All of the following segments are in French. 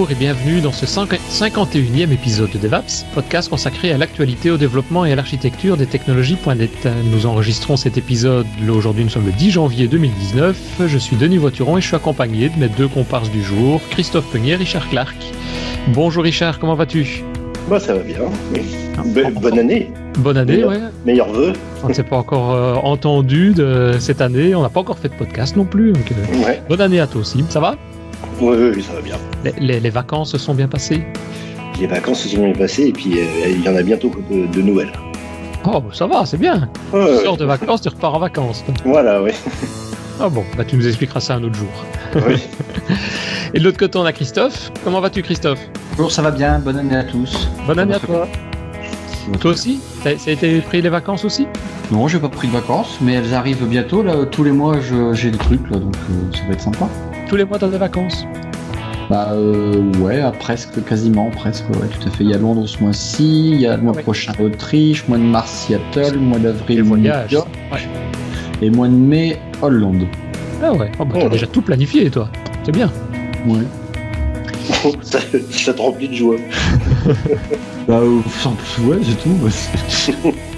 bonjour et bienvenue dans ce 51e épisode de DevApps, podcast consacré à l'actualité, au développement et à l'architecture des technologies.net. Nous enregistrons cet épisode, aujourd'hui nous sommes le 10 janvier 2019. Je suis Denis Voituron et je suis accompagné de mes deux comparses du jour, Christophe Peunier et Richard Clark. Bonjour Richard, comment vas-tu? Bah ça va bien. Ah, bonne année. Bonne année, ouais. Meilleurs vœux. On ne s'est pas encore euh, entendu de cette année, on n'a pas encore fait de podcast non plus. Donc, euh, Bonne année à toi aussi, ça va? Oui, oui, ça va bien. Les, vacances se sont bien passées? Les vacances se sont bien passées et puis euh, il y en a bientôt de, nouvelles. Oh, ça va, c'est bien. tu sors de vacances, tu repars en vacances. Voilà, oui. Ah bon, bah tu nous expliqueras ça un autre jour. Oui. et de l'autre côté, on a Christophe. Comment vas-tu, Christophe? Bonjour, ça va bien. Bonne année à tous. Bonne année à toi. Toi aussi? Ça a été pris les vacances aussi? Non, j'ai pas pris de vacances, mais elles arrivent bientôt. Là, tous les mois, j'ai des trucs, là, donc euh, ça va être sympa tous les mois dans des vacances Bah euh, ouais, presque, quasiment, presque, ouais, tout à fait. Il y a Londres ce mois-ci, il y a le mois prochain Autriche, mois de mars Seattle, mois d'avril voyage. Et mois de mai Hollande. Ah ouais, oh, bah, t'as oh. déjà tout planifié toi, c'est bien. Ouais. ça, ça, te remplit de joie. bah euh, ouais, c'est tout.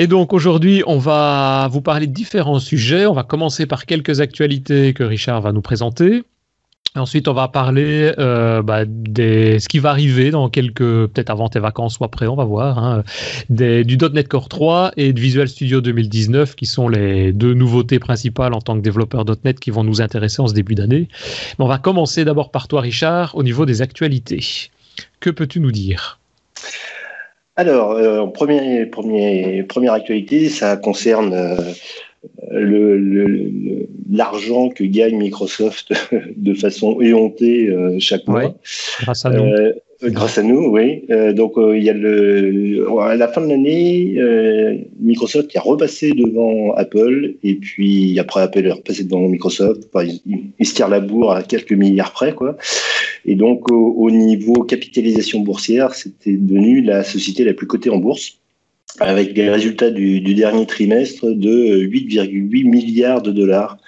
Et donc aujourd'hui, on va vous parler de différents sujets. On va commencer par quelques actualités que Richard va nous présenter. Ensuite, on va parler euh, bah, de ce qui va arriver dans quelques, peut-être avant tes vacances ou après, on va voir, hein, du .NET Core 3 et de Visual Studio 2019, qui sont les deux nouveautés principales en tant que développeur .NET qui vont nous intéresser en ce début d'année. Mais on va commencer d'abord par toi, Richard, au niveau des actualités. Que peux-tu nous dire? Alors, euh, premier, premier, première actualité, ça concerne euh, l'argent que gagne Microsoft de façon éhontée euh, chaque mois. grâce à nous. Grâce à nous, oui. Donc il y a le à la fin de l'année, Microsoft a repassé devant Apple et puis après Apple est repassé devant Microsoft. Enfin, il, se tire la bourre à quelques milliards près, quoi. Et donc au, niveau capitalisation boursière, c'était devenu la société la plus cotée en bourse avec des résultats du, dernier trimestre de 8,8 milliards de dollars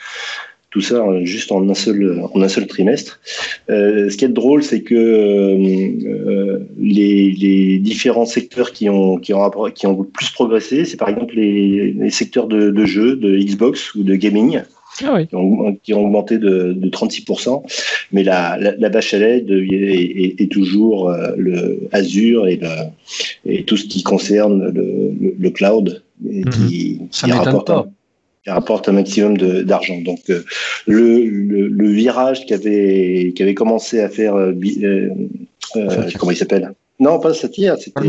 tout ça euh, juste en un seul, trimestre. Euh, ce qui est drôle, c'est que euh, les, les, différents secteurs qui ont, qui ont, qui ont plus progressé, c'est par exemple les, les secteurs de, de, jeux, de Xbox ou de gaming. Ah oui. qui, ont, qui, ont, augmenté de, de 36%, mais la, la, la vache à lait est, est, toujours euh, le Azure et, le, et tout ce qui concerne le, le, cloud, et qui, mhm. Ça qui rapporte pas qui rapporte un maximum d'argent. Donc euh, le, le, le, virage qui avait qui avait commencé à faire euh, comment il s'appelle? Non, pas Satir, c'était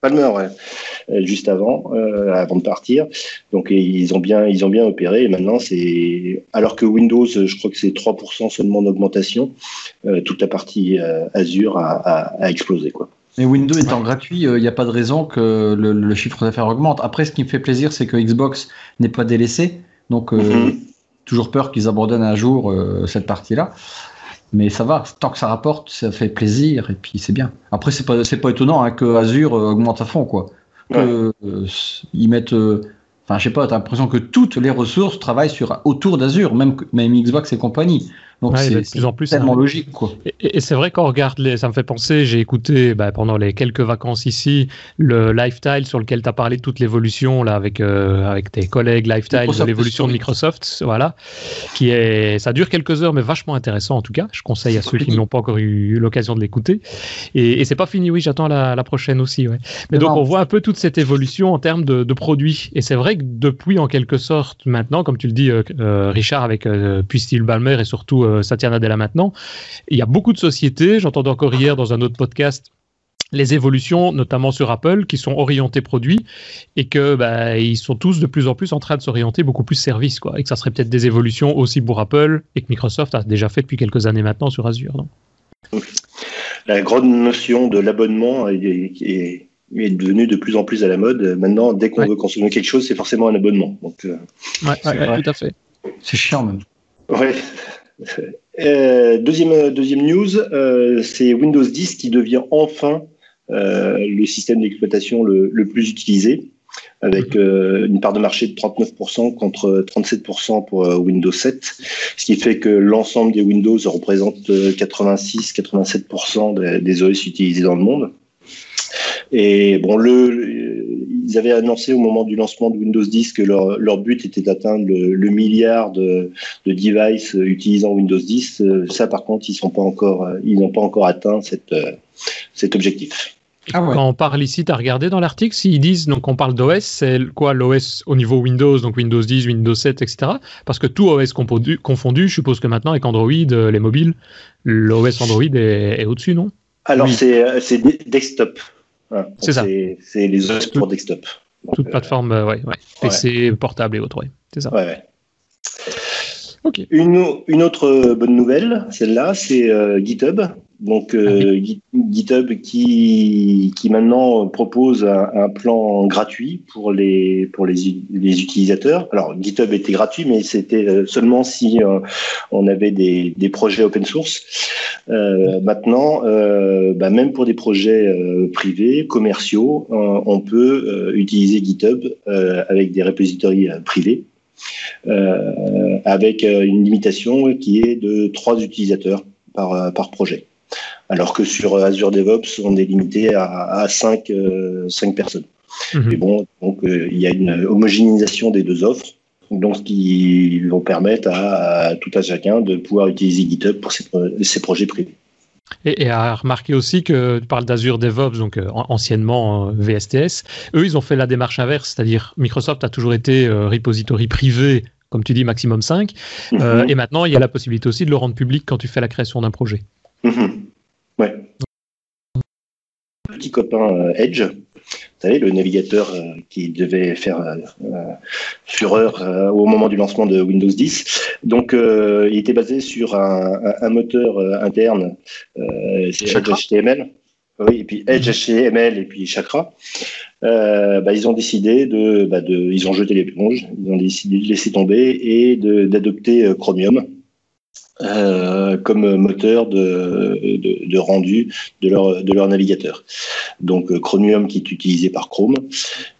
Palmer. Ouais. juste avant avant de partir. Donc ils ont bien ils ont bien opéré et maintenant c'est alors que Windows je crois que c'est 3% seulement d'augmentation, toute la partie Azure a, a, a explosé quoi. Mais Windows étant gratuit, il euh, n'y a pas de raison que le, chiffre d'affaires augmente. Après, ce qui me fait plaisir, c'est que Xbox n'est pas délaissé. Donc, euh, mhm. toujours peur qu'ils abandonnent un jour euh, cette partie-là. Mais ça va, tant que ça rapporte, ça fait plaisir et puis c'est bien. Après, c'est pas, pas étonnant hein, que Azure augmente à fond, quoi. ils mettent. Enfin, je sais pas, t'as l'impression que toutes les ressources travaillent sur, autour d'Azure, même, même Xbox et compagnie. Donc c'est de plus en plus tellement logique. Quoi. Et, c'est vrai qu'on regarde, les, ça me fait penser, j'ai écouté bah, pendant les quelques vacances ici le Lifestyle sur lequel tu as parlé de toute l'évolution là avec, euh, avec tes collègues Lifestyle de l'évolution de Microsoft. Voilà. Qui est, ça dure quelques heures mais vachement intéressant en tout cas. Je conseille à ceux qui n'ont pas encore eu l'occasion de l'écouter. Et, et c'est pas fini, oui, j'attends la, la, prochaine aussi. Ouais. Mais donc on voit un peu toute cette évolution en termes de, de produits. Et c'est vrai que depuis en quelque sorte maintenant, comme tu le dis euh, euh, Richard avec puis Steve Ballmer et surtout euh, Satya Nadella maintenant. Il y a beaucoup de sociétés, j'entendais encore hier dans un autre podcast, les évolutions, notamment sur Apple, qui sont orientées produits et que bah, ils sont tous de plus en plus en train de s'orienter beaucoup plus service, quoi. Et que ça serait peut-être des évolutions aussi pour Apple et que Microsoft a déjà fait depuis quelques années maintenant sur Azure. La grande notion de l'abonnement est, devenue de plus en plus à la mode. Maintenant, dès qu'on veut consommer quelque chose, c'est forcément un abonnement. Donc, euh, tout à fait. C'est chiant même. Ouais. Deuxième, deuxième news, c'est Windows 10 qui devient enfin le système d'exploitation le, plus utilisé avec euh, une part de marché de 39% contre 37% pour euh, Windows 7, ce qui fait que l'ensemble des Windows représente 86-87% euh, des, OS utilisés dans le monde. Et bon, le, ils avaient annoncé au moment du lancement de Windows 10 que leur, leur but était d'atteindre le, milliard de, de, devices utilisant Windows 10. Ça, par contre, ils n'ont pas encore, ils n'ont pas encore atteint cette, cet objectif. Ah Quand on parle ici, tu as regardé dans l'article, s'ils disent, donc on parle d'OS, c'est quoi l'OS au niveau Windows, donc Windows 10, Windows 7, etc. Parce que tout OS confondu, je suppose que maintenant avec Android, euh, les mobiles, l'OS Android est, au-dessus, non? Alors euh, c'est desktop. C'est ça. C'est les OS pour desktop. Toute euh, plateforme, ouais, ouais. PC, portable et autres, ouais. C'est ça. Ouais, Une, une, autre bonne nouvelle, celle-là, c'est GitHub donc euh, GitHub qui, qui maintenant propose un, plan gratuit pour les pour les, les, utilisateurs. Alors GitHub était gratuit, mais c'était euh, seulement si euh, on avait des, des, projets open source. Euh, maintenant, euh, bah, même pour des projets privés, commerciaux, on peut utiliser GitHub avec des repositories privés. avec une limitation qui est de trois utilisateurs par, par projet alors que sur euh, Azure DevOps, on est limité à, 5, euh, personnes. Mhm. Mais bon, donc euh, il y a une homogénéisation des deux offres, donc ce qui vont permettre à, tout à chacun de pouvoir utiliser GitHub pour ses, projets privés. Et, à remarquer aussi que tu parles d'Azure DevOps, donc anciennement VSTS, eux ils ont fait la démarche inverse, c'est-à-dire Microsoft a toujours été repository privé, comme tu dis, maximum 5, mhm. et maintenant il y a la possibilité aussi de le rendre public quand tu fais la création d'un projet. Mhm. Ouais. Petit copain euh, Edge, vous savez, le navigateur euh, qui devait faire euh, fureur au moment du lancement de Windows 10. Donc, il était basé sur un, moteur interne, HTML. Oui, et puis Edge HTML et puis Chakra. Bah, ils ont décidé de, bah, de, ils ont jeté l'éponge, ils ont décidé de laisser tomber et d'adopter Chromium. Euh, comme moteur de, de, rendu de leur, de leur navigateur. Donc euh, Chromium qui est utilisé par Chrome.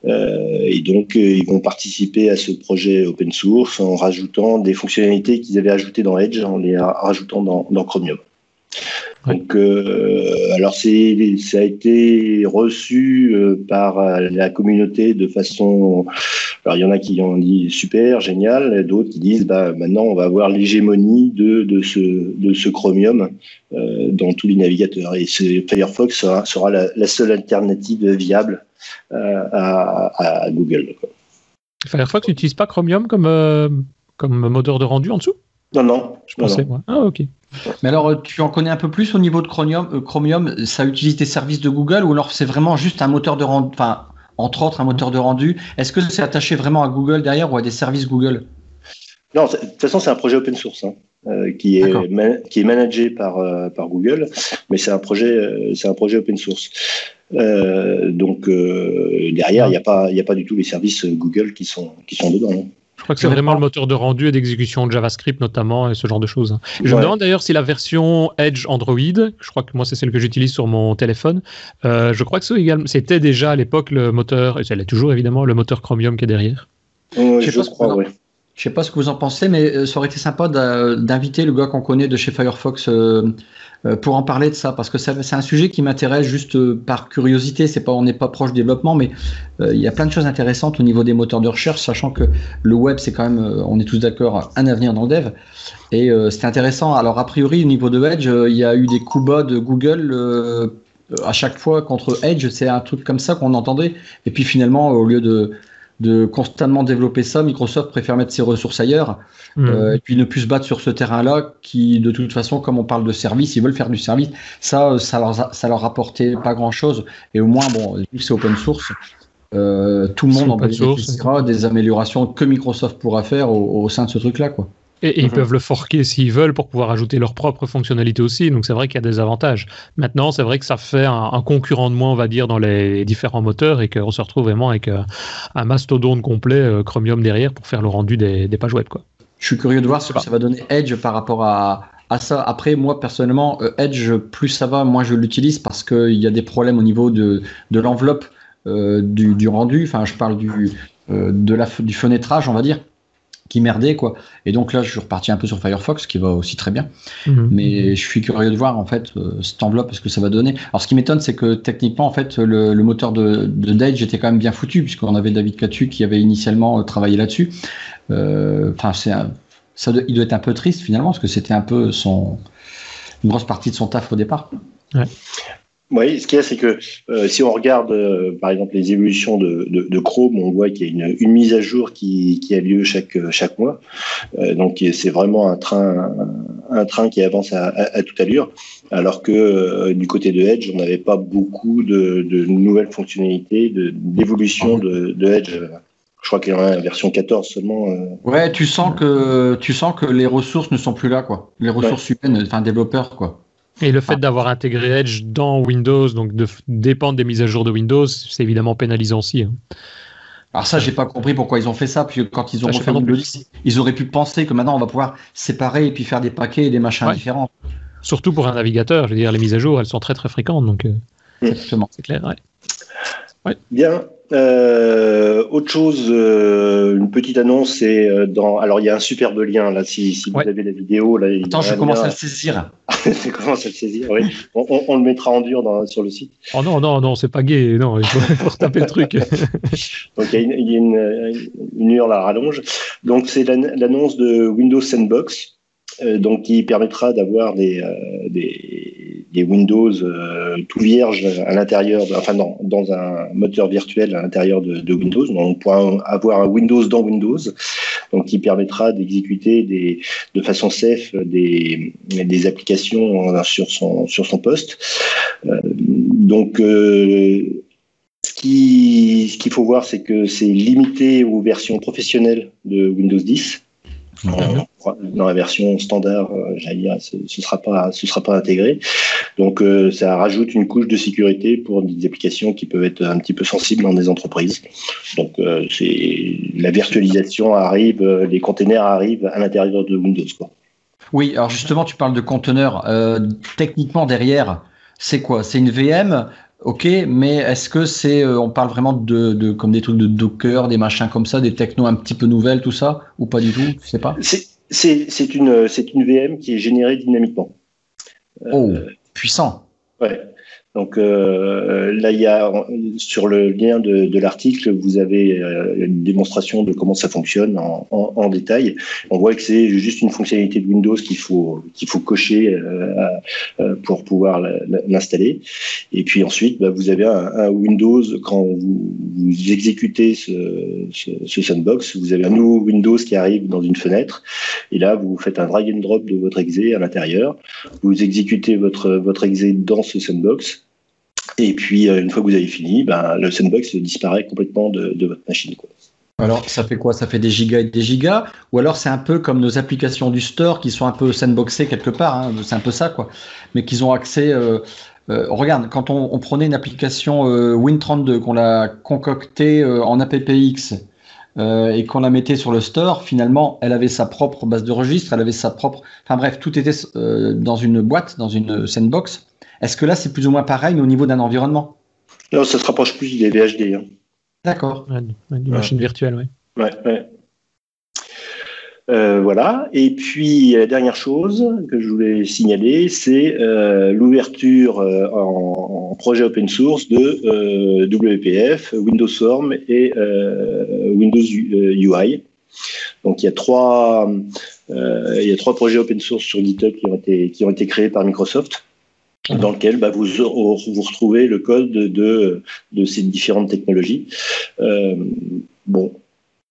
Euh, et donc ils vont participer à ce projet open source en rajoutant des fonctionnalités qu'ils avaient ajoutées dans Edge, en les rajoutant dans, dans Chromium. Donc, euh, alors c'est, ça a été reçu euh, par la communauté de façon. Alors il y en a qui ont dit super, génial, d'autres qui disent bah maintenant on va avoir l'hégémonie de, de ce de ce Chromium euh, dans tous les navigateurs et Firefox sera, sera la, seule alternative viable euh, à, à, Google. Firefox n'utilise pas Chromium comme euh, comme moteur de rendu en dessous? Non non, je pensais moi. Ah ok. Mais alors, tu en connais un peu plus au niveau de Chromium, euh, Chromium ça utilise des services de Google ou alors c'est vraiment juste un moteur de rendu, enfin, entre autres, un moteur de rendu Est-ce que c'est attaché vraiment à Google derrière ou à des services Google? Non, de toute façon, c'est un projet open source. Hein, euh, qui est qui est managé par par Google, mais c'est un projet c'est un projet open source. donc derrière, il n'y a pas il a pas du tout les services Google qui sont qui sont dedans. Hein. Je crois que c'est vraiment le moteur de rendu et d'exécution de JavaScript notamment et ce genre de choses. Je me demande d'ailleurs si la version Edge Android, je crois que moi c'est celle que j'utilise sur mon téléphone, euh, je crois que c'était déjà à l'époque le moteur, et c'est toujours évidemment le moteur Chromium qui est derrière. je, je crois, oui. Je sais pas ce que vous en pensez, mais euh, ça aurait été sympa d'inviter le gars qu'on connaît de chez Firefox euh, pour en parler de ça, parce que c'est un sujet qui m'intéresse juste par curiosité. C'est pas, on n'est pas proche développement, mais il y a plein de choses intéressantes au niveau des moteurs de recherche, sachant que le web, c'est quand même, on est tous d'accord, un avenir dans le dev. Et c'est intéressant. Alors a priori, au niveau de Edge, il y a eu des coups bas de Google à chaque fois contre Edge. C'est un truc comme ça qu'on entendait. Et puis finalement, au lieu de de constamment développer ça. Microsoft préfère mettre ses ressources ailleurs mmh. euh, et puis ne plus se battre sur ce terrain-là qui, de toute façon, comme on parle de service, ils veulent faire du service. Ça, euh, ça leur, ça leur rapportait pas grand-chose. Et au moins, bon, vu que c'est open source, euh, tout le monde en bénéficiera des améliorations que Microsoft pourra faire au, au sein de ce truc-là, quoi. Et, ils mhm. peuvent le forquer s'ils veulent pour pouvoir ajouter leurs propres fonctionnalités aussi. Donc c'est vrai qu'il y a des avantages. Maintenant, c'est vrai que ça fait un, concurrent de moins, on va dire, dans les différents moteurs et qu'on se retrouve vraiment avec euh, un mastodonte complet euh, Chromium derrière pour faire le rendu des, pages web. Quoi. Je suis curieux de voir ce que ça va donner Edge par rapport à, à ça. Après, moi personnellement, Edge, plus ça va, moins je l'utilise parce qu'il y a des problèmes au niveau de, de l'enveloppe du, du, rendu. Enfin, je parle du, de la, du fenêtrage, on va dire qui merdait quoi. Et donc là, je suis reparti un peu sur Firefox, qui va aussi très bien. Mhm. Mais je suis curieux de voir en fait euh, cette enveloppe, ce que ça va donner. Alors ce qui m'étonne, c'est que techniquement, en fait, le, moteur de, de Dage était quand même bien foutu, puisqu'on avait David Catu qui avait initialement euh, travaillé là-dessus. Euh, enfin, c'est ça, il doit être un peu triste finalement, parce que c'était un peu son une grosse partie de son taf au départ. Ouais. Oui, ce qu'il y a, c'est que euh, si on regarde, euh, par exemple, les évolutions de, de, de Chrome, on voit qu'il y a une, une, mise à jour qui, qui, a lieu chaque, chaque mois. Euh, donc, c'est vraiment un train, un, train qui avance à, à, à toute allure. Alors que du côté de Edge, on n'avait pas beaucoup de, de, nouvelles fonctionnalités, d'évolution de, de, Edge. Je crois qu'il y en a une version 14 seulement. Ouais, tu sens que tu sens que les ressources ne sont plus là, quoi. Les ressources humaines, enfin développeurs, quoi. Et le fait ah. d'avoir intégré Edge dans Windows, donc de dépendre des mises à jour de Windows, c'est évidemment pénalisant aussi. Hein. Alors ça, j'ai pas compris pourquoi ils ont fait ça, puisque quand ils ont refait Windows ils auraient pu penser que maintenant on va pouvoir séparer et puis faire des paquets et des machins différents. Surtout pour un navigateur, je veux dire, les mises à jour, elles sont très très fréquentes, donc euh, c'est clair. Ouais. Bien. Euh, autre chose, euh, une petite annonce, c'est euh, dans. Alors, il y a un superbe lien là. Si, si vous avez la vidéo, là. Attends, je commence à le saisir. je commence à le saisir. Oui. On, on, le mettra en dur dans, sur le site. Oh non, non, non, c'est pas gay. Non, il faut, faut retaper le truc. Donc, il y a une, y a une, une hurle à rallonge. Donc, c'est l'annonce de Windows Sandbox. Euh, donc qui permettra d'avoir des, euh, des, Windows euh, tout vierges à l'intérieur, enfin dans, dans, un moteur virtuel à l'intérieur de, Windows. Donc on pourra avoir un Windows dans Windows, donc qui permettra d'exécuter de façon safe des, des applications sur son, sur son poste. donc qu'il ce qu'il faut voir, c'est que c'est limité aux versions professionnelles de Windows 10 dans la version standard, euh, j'allais dire, ce ne sera pas, ce sera pas intégré. Donc, euh, ça rajoute une couche de sécurité pour des applications qui peuvent être un petit peu sensibles dans des entreprises. Donc, euh, c'est la virtualisation arrive, les containers arrivent à l'intérieur de Windows. Quoi. Oui, alors justement, tu parles de conteneurs. techniquement, derrière, c'est quoi? C'est une VM Ok, mais est-ce que c'est, euh, on parle vraiment de, de, comme des trucs de Docker, des machins comme ça, des technos un petit peu nouvelles, tout ça, ou pas du tout? Je sais pas. C'est une, une VM qui est générée dynamiquement. Oh, puissant. Ouais. Donc euh, là, il y a sur le lien de, de l'article, vous avez euh, une démonstration de comment ça fonctionne en, en, en détail. On voit que c'est juste une fonctionnalité de Windows qu'il faut qu'il faut cocher euh, euh pour pouvoir l'installer. Et puis ensuite, bah, vous avez un, un, Windows quand vous, vous exécutez ce, ce, ce, sandbox, vous avez un nouveau Windows qui arrive dans une fenêtre. Et là, vous faites un drag and drop de votre exe à l'intérieur. Vous exécutez votre votre exe dans ce sandbox et puis, euh, une fois que vous avez fini, ben, le sandbox disparaît complètement de, votre machine. Alors, ça fait quoi? Ça fait des gigas et des gigas? Ou alors, c'est un peu comme nos applications du store qui sont un peu sandboxées quelque part. Hein, c'est un peu ça, quoi. Mais qu'ils ont accès. Euh, euh, regarde, quand on, prenait une application Win32, qu'on l'a concoctée en AppX et qu'on la mettait sur le store, finalement, elle avait sa propre base de registre, elle avait sa propre. Enfin bref, tout était dans une boîte, dans une sandbox. Est-ce que là, c'est plus ou moins pareil, mais au niveau d'un environnement? Non, ça se rapproche plus des VHD. Hein. D'accord. du machine virtuelle, oui. Ouais, ouais. Euh, voilà. Et puis la dernière chose que je voulais signaler, c'est euh, l'ouverture euh, en, projet open source de WPF, Windows Form et Windows UI. Donc il y a trois, il y a trois projets open source sur GitHub qui ont été qui ont été créés par Microsoft dans lequel bah, vous, vous retrouvez le code de, de ces différentes technologies. Euh, bon,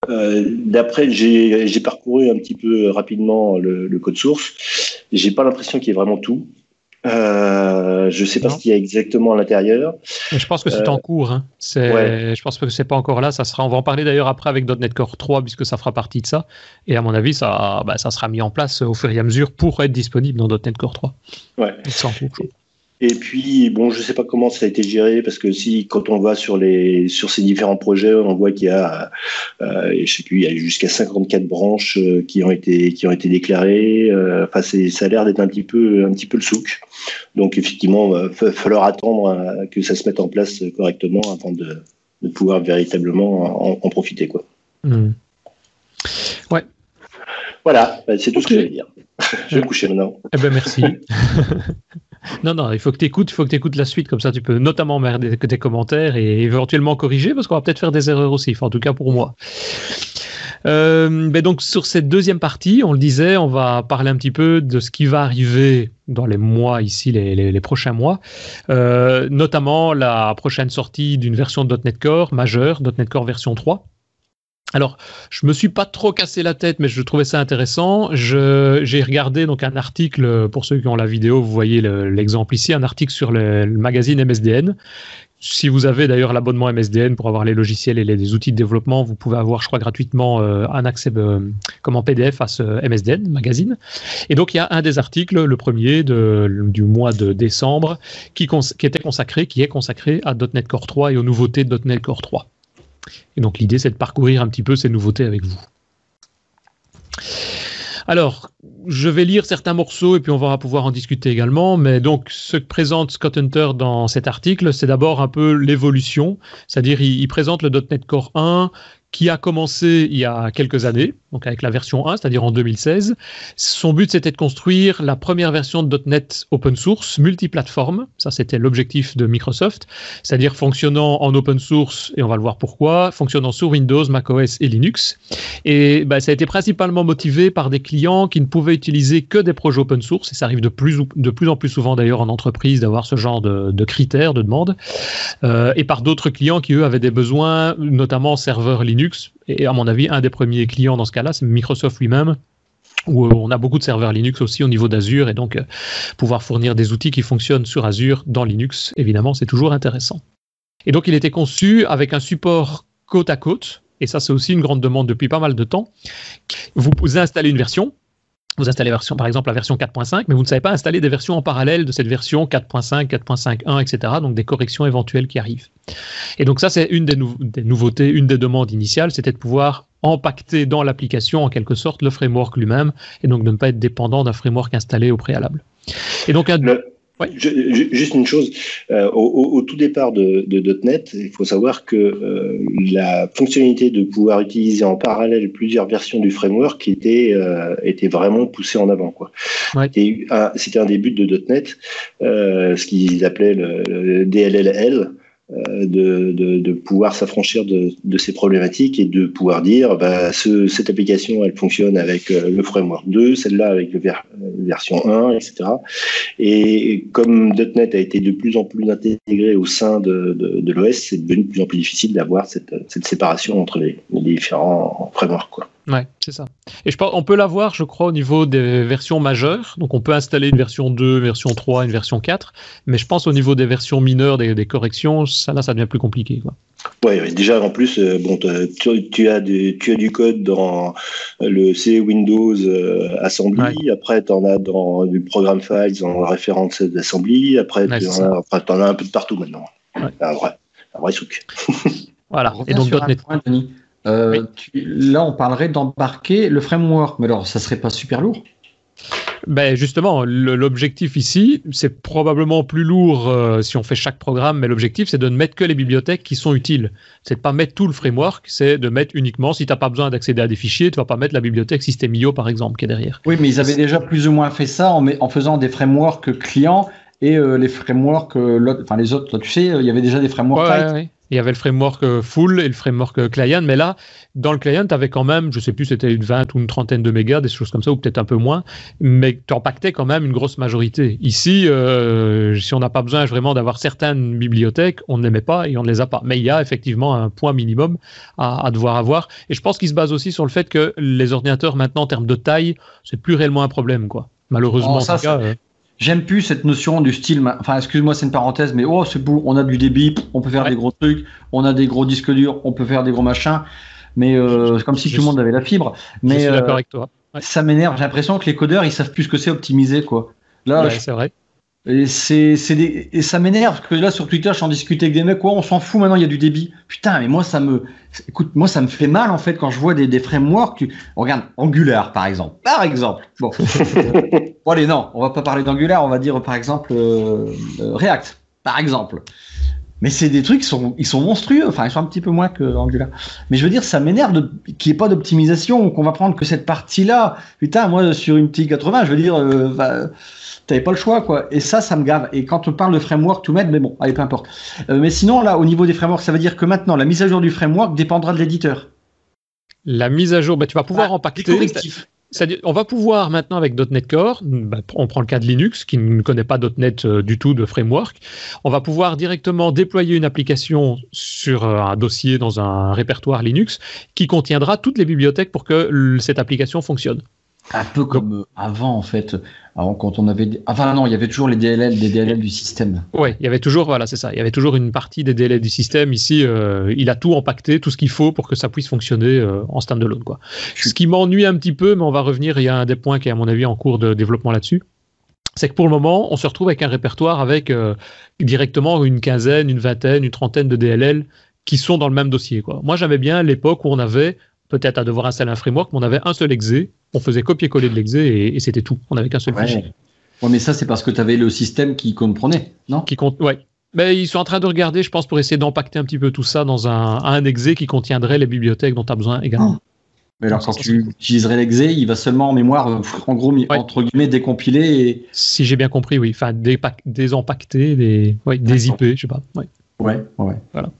euh, d'après, j'ai parcouru un petit peu rapidement le, le code source. J'ai pas l'impression qu'il y ait vraiment tout. Euh, je sais pas ce qu'il y a exactement à l'intérieur. Je pense que c'est en euh, cours. Hein. Ouais. Je pense que c'est pas encore là. Ça sera. On va en parler d'ailleurs après avec .NET Core 3 puisque ça fera partie de ça. Et à mon avis, ça, bah, ça sera mis en place au fur et à mesure pour être disponible dans .NET Core 3. Ouais. C'est en cours. Et puis, bon, je sais pas comment ça a été géré parce que si, quand on va sur les sur ces différents projets, on voit qu'il y a, euh, je sais plus, il y a jusqu'à 54 branches euh, qui ont été qui ont été déclarées. Euh, enfin, ça a l'air d'être un petit peu un petit peu le souk. Donc, effectivement, il va falloir attendre que ça se mette en place correctement avant de, de pouvoir véritablement en, profiter, quoi. Hmm. Ouais. Voilà, bah, c'est tout ce que je vais dire. je vais me coucher maintenant. Eh ben merci. non, non, il faut que tu écoutes, il faut que tu écoutes la suite, comme ça tu peux notamment merder tes commentaires et éventuellement corriger, parce qu'on va peut-être faire des erreurs aussi, en tout cas pour moi. Euh, ben donc sur cette deuxième partie, on le disait, on va parler un petit peu de ce qui va arriver dans les mois ici, les, les, prochains mois, euh, notamment la prochaine sortie d'une version de .NET Core majeure, .NET Core version 3. Alors, je me suis pas trop cassé la tête, mais je trouvais ça intéressant. J'ai regardé donc un article pour ceux qui ont la vidéo, vous voyez l'exemple ici, un article sur le, magazine MSDN. Si vous avez d'ailleurs l'abonnement MSDN pour avoir les logiciels et les, outils de développement, vous pouvez avoir, je crois, gratuitement euh, un accès euh, comme en PDF à ce MSDN magazine. Et donc, il y a un des articles, le premier du mois de décembre, qui, qui était consacré, qui est consacré à .NET Core 3 et aux nouveautés de .NET Core 3. Et donc l'idée, c'est de parcourir un petit peu ces nouveautés avec vous. Alors, je vais lire certains morceaux et puis on va pouvoir en discuter également. Mais donc, ce que présente Scott Hunter dans cet article, c'est d'abord un peu l'évolution. C'est-à-dire, il, présente le .NET Core 1 qui a commencé il y a quelques années, donc avec la version 1, c'est-à-dire en 2016. Son but, c'était de construire la première version de .NET open source, multiplateforme. Ça, c'était l'objectif de Microsoft, c'est-à-dire fonctionnant en open source, et on va le voir pourquoi, fonctionnant sur Windows, macOS et Linux. Et bah, ça a été principalement motivé par des clients qui ne pouvaient utiliser que des projets open source, et ça arrive de plus, de plus en plus souvent d'ailleurs en entreprise d'avoir ce genre de, de, critères, de demandes, euh, et par d'autres clients qui, eux, avaient des besoins, notamment serveurs Linux. Et à mon avis, un des premiers clients dans ce cas-là, c'est Microsoft lui-même où euh, on a beaucoup de serveurs Linux aussi au niveau d'Azure et donc euh, pouvoir fournir des outils qui fonctionnent sur Azure dans Linux, évidemment, c'est toujours intéressant. Et donc il était conçu avec un support côte à côte, et ça c'est aussi une grande demande depuis pas mal de temps. Vous installez une version, vous installez version, par exemple la version 4.5, mais vous ne savez pas installer des versions en parallèle de cette version 4.5, 4.5.1, etc. Donc des corrections éventuelles qui arrivent. Et donc ça, c'est une des, nouveautés, une des demandes initiales, c'était de pouvoir empacter dans l'application en quelque sorte le framework lui-même et donc de ne pas être dépendant d'un framework installé au préalable. Et donc un, juste une chose, euh, au, tout départ de, .NET, il faut savoir que euh, la fonctionnalité de pouvoir utiliser en parallèle plusieurs versions du framework était, euh, était vraiment poussée en avant. Quoi. C'était un, des buts de .NET, ce qu'ils appelaient le DLLL, euh, de, de, de, pouvoir s'affranchir de, de, ces problématiques et de pouvoir dire bah, ce, cette application elle fonctionne avec euh, le framework 2, celle-là avec le euh, version 1, etc. Et comme .NET a été de plus en plus intégré au sein de, l'OS, c'est devenu de plus en plus difficile d'avoir cette, cette, séparation entre les, les différents frameworks. Quoi. Ouais, c'est ça. Et je pense, on peut l'avoir, je crois, au niveau des versions majeures. Donc, on peut installer une version 2, une version 3, une version 4. Mais je pense au niveau des versions mineures, des, des corrections, ça là, ça devient plus compliqué. Quoi. Ouais, déjà en plus, euh, bon, tu, tu, as du, tu as du code dans le C Windows euh, Assembly. Après, tu en as dans du programme files en référence d'Assembly. Après, tu en, en, as un peu de partout maintenant. Ouais. Un vrai, un vrai souk. voilà. Et donc, .NET. Euh, là, on parlerait d'embarquer le framework, mais alors ça serait pas super lourd? Ben justement, l'objectif ici, c'est probablement plus lourd euh, si on fait chaque programme, mais l'objectif, c'est de ne mettre que les bibliothèques qui sont utiles. C'est de pas mettre tout le framework, c'est de mettre uniquement, si tu n'as pas besoin d'accéder à des fichiers, tu vas pas mettre la bibliothèque System.io, par exemple, qui est derrière. Oui, mais ils avaient déjà plus ou moins fait ça en, en faisant des frameworks clients et euh, les frameworks, enfin les autres, tu sais, il y avait déjà des frameworks il y avait le framework euh, full et le framework euh, client, mais là, dans le client, tu avais quand même, je sais plus, c'était une vingt ou une trentaine de mégas, des choses comme ça, ou peut-être un peu moins, mais tu impactais quand même une grosse majorité. Ici, euh, si on n'a pas besoin vraiment d'avoir certaines bibliothèques, on ne les met pas et on ne les a pas. Mais il y a effectivement un point minimum à, devoir avoir. Et je pense qu'il se base aussi sur le fait que les ordinateurs, maintenant, en termes de taille, c'est plus réellement un problème, quoi. Malheureusement, oh, en tout cas. J'aime plus cette notion du style. Enfin, excuse-moi, c'est une parenthèse, mais oh, c'est beau, on a du débit, on peut faire des gros trucs, on a des gros disques durs, on peut faire des gros machins. Mais euh, c'est comme si tout le monde avait la fibre. Mais je suis euh, avec toi. Ça m'énerve. J'ai l'impression que les codeurs, ils savent plus ce que c'est optimiser, quoi. Là, c'est vrai. Et, c'est, et ça m'énerve parce que là sur Twitter, je suis en discuter avec des mecs, quoi, on s'en fout maintenant, il y a du débit. Putain, mais moi ça me, écoute, moi ça me fait mal en fait quand je vois des, des frameworks. regarde Angular par exemple, par exemple. Bon, bon allez non, on va pas parler d'Angular, on va dire par exemple euh, euh, React, par exemple. Mais c'est des trucs qui sont, ils sont monstrueux. Enfin, ils sont un petit peu moins que Angular. Mais je veux dire, ça m'énerve qu'il n'y ait pas d'optimisation, qu'on va prendre que cette partie-là. Putain, moi, sur une TI-80, je veux dire, euh, t'avais pas le choix, quoi. Et ça, ça me gave. Et quand on parle de framework, tout mettre, mais bon, allez, peu importe. Euh, mais sinon, là, au niveau des frameworks, ça veut dire que maintenant, la mise à jour du framework dépendra de l'éditeur. La mise à jour, bah, tu vas pouvoir ah, impacter on va pouvoir maintenant avec .NET Core, bah, on prend le cas de Linux qui ne connaît pas .NET euh, du tout de framework, on va pouvoir directement déployer une application sur euh, un dossier dans un répertoire Linux qui contiendra toutes les bibliothèques pour que cette application fonctionne. Un peu comme euh, avant, en fait. Avant, quand on avait. Enfin, non, il y avait toujours les DLL, des DLL du système. Oui, il y avait toujours, voilà, c'est ça. Il y avait toujours une partie des DLL du système. Ici, euh, il a tout empaqueté, tout ce qu'il faut pour que ça puisse fonctionner euh, en standalone, quoi. Ce qui m'ennuie un petit peu, mais on va revenir. Il y a un des points qui est, à mon avis, en cours de développement là-dessus. C'est que pour le moment, on se retrouve avec un répertoire avec directement une quinzaine, une vingtaine, une trentaine de DLL qui sont dans le même dossier. Quoi. Moi, j'aimais bien l'époque où on avait peut-être à devoir installer un framework, mais on avait un seul exe, on faisait copier-coller de l'exe et, c'était tout. On n'avait qu'un seul fichier. Ouais, mais ça, c'est parce que tu avais le système qui comprenait, non? Qui compte, ouais. Mais ils sont en train de regarder, je pense, pour essayer d'empacter un petit peu tout ça dans un, un exe qui contiendrait les bibliothèques dont tu as besoin également. Ah. Mais alors, quand tu utiliserais l'exe, il va seulement en mémoire, en gros, entre guillemets, décompiler et... Si j'ai bien compris, oui. Enfin, désempaquer, des, ouais, des IP, je sais pas. Ouais, ouais, ouais. Voilà.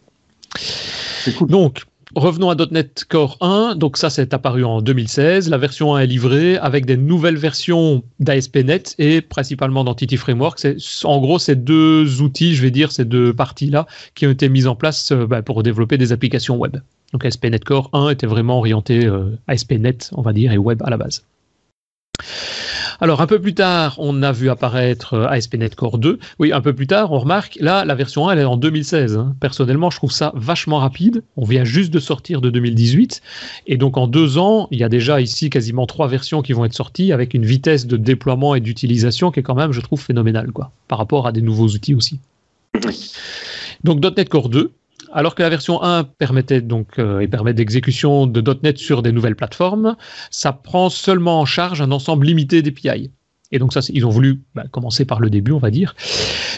C'est cool. Donc, Revenons à .NET Core 1. Donc ça, c'est apparu en 2016. La version 1 est livrée avec des nouvelles versions d'ASP.NET et principalement d'Entity Framework. En gros, ces deux outils, je vais dire, ces deux parties-là, qui ont été mises en place euh, bah, pour développer des applications web. Donc ASP.NET Core 1 était vraiment orienté euh, ASP.NET, on va dire, et web à la base. Alors un peu plus tard, on a vu apparaître euh, ASP.NET Core 2. Oui, un peu plus tard, on remarque, là, la version 1, elle est en 2016. Hein. Personnellement, je trouve ça vachement rapide. On vient juste de sortir de 2018. Et donc en deux ans, il y a déjà ici quasiment trois versions qui vont être sorties avec une vitesse de déploiement et d'utilisation qui est quand même, je trouve, phénoménale, quoi, par rapport à des nouveaux outils aussi. Donc .NET Core 2, alors que la version 1 permettait donc euh, et permet d'exécution de .NET sur des nouvelles plateformes, ça prend seulement en charge un ensemble limité d'API. Et donc ça, ils ont voulu bah, commencer par le début, on va dire.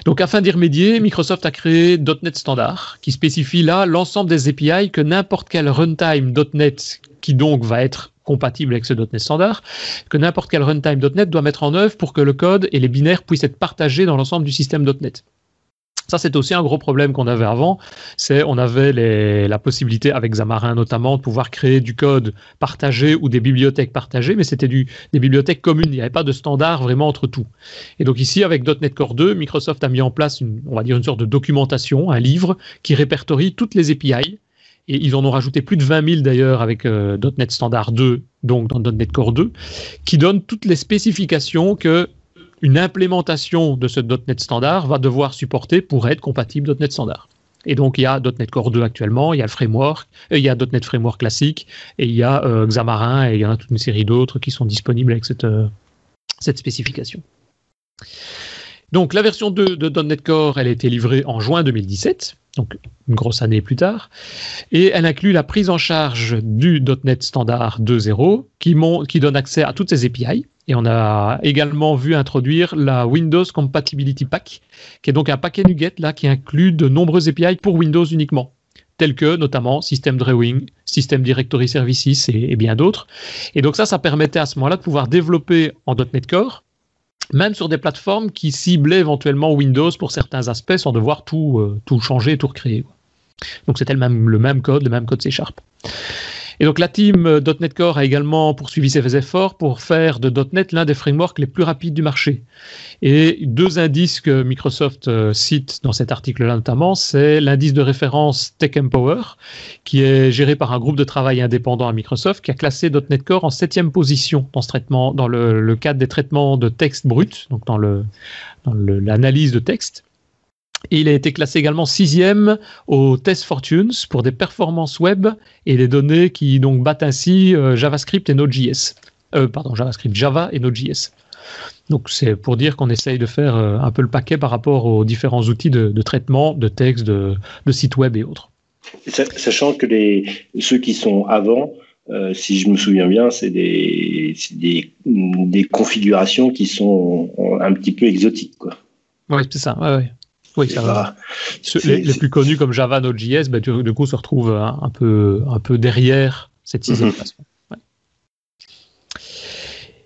Donc afin d'y remédier, Microsoft a créé .NET Standard, qui spécifie là l'ensemble des API que n'importe quel runtime .NET, qui donc va être compatible avec ce .NET Standard, que n'importe quel runtime .NET doit mettre en œuvre pour que le code et les binaires puissent être partagés dans l'ensemble du système .NET. Ça, c'est aussi un gros problème qu'on avait avant. C'est on avait la possibilité, avec Xamarin notamment, de pouvoir créer du code partagé ou des bibliothèques partagées, mais c'était des bibliothèques communes. Il n'y avait pas de standard vraiment entre tout. Et donc ici, avec .NET Core 2, Microsoft a mis en place, une, on va dire, une sorte de documentation, un livre qui répertorie toutes les API. Et ils en ont rajouté plus de 20 000 d'ailleurs avec euh, .NET Standard 2, donc dans .NET Core 2, qui donne toutes les spécifications que une implémentation de ce .NET standard va devoir supporter pour être compatible .NET standard. Et donc il y a .NET Core 2 actuellement, il y a le framework, euh, il y a .NET Framework classique, et il y a euh, Xamarin, et il y en a toute une série d'autres qui sont disponibles avec cette, euh, spécification. Donc la version 2 de .NET Core, elle a été livrée en juin 2017, donc une grosse année plus tard, et elle inclut la prise en charge du .NET Standard 2.0 qui, qui donne accès à toutes ces API, et on a également vu introduire la Windows Compatibility Pack, qui est donc un paquet NuGet là, qui inclut de nombreuses API pour Windows uniquement, tels que notamment System Drawing, System Directory Services et, bien d'autres. Et donc ça, ça permettait à ce moment-là de pouvoir développer en .NET Core, même sur des plateformes qui ciblaient éventuellement Windows pour certains aspects sans devoir tout, euh, tout changer, tout recréer. Donc c'était le même, le même code, le même code C Sharp. Et donc la team euh, .NET Core a également poursuivi ses efforts pour faire de .NET l'un des frameworks les plus rapides du marché. Et deux indices que Microsoft euh, cite dans cet article-là notamment, c'est l'indice de référence Tech Empower, qui est géré par un groupe de travail indépendant à Microsoft, qui a classé .NET Core en septième position dans le, cadre des traitements de texte brut, donc dans l'analyse de texte. Et il a été classé également sixième au Test Fortunes pour des performances web et des données qui donc battent ainsi euh, JavaScript et Node.js. Euh, pardon, JavaScript, Java et Node.js. Donc c'est pour dire qu'on essaye de faire un peu le paquet par rapport aux différents outils de, traitement de texte, de, de sites web et autres. Sachant que les, ceux qui sont avant, euh, si je me souviens bien, c'est des, des, des, configurations qui sont un petit peu exotiques. Quoi. Oui, c'est ça. Ouais, ouais. Oui, ça va. Les, plus connus comme Java, Node.js, bah, du, coup, se retrouvent un, peu, un peu derrière cette sixième mhm. façon.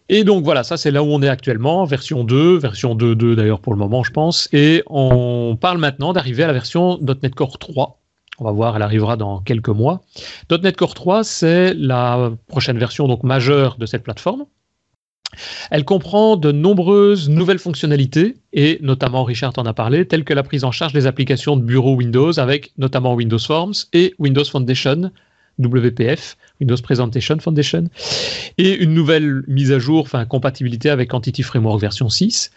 Et donc voilà, ça c'est là où on est actuellement, version 2, version 2.2 d'ailleurs pour le moment je pense, et on parle maintenant d'arriver à la version .NET Core 3, on va voir, elle arrivera dans quelques mois. .NET Core 3, c'est la prochaine version donc majeure de cette plateforme. Elle comprend de nombreuses nouvelles fonctionnalités, et notamment Richard en a parlé, telles que la prise en charge des applications de bureau Windows avec notamment Windows Forms et Windows Foundation, WPF, Windows Presentation Foundation, et une nouvelle mise à jour, enfin compatibilité avec Entity Framework version 6.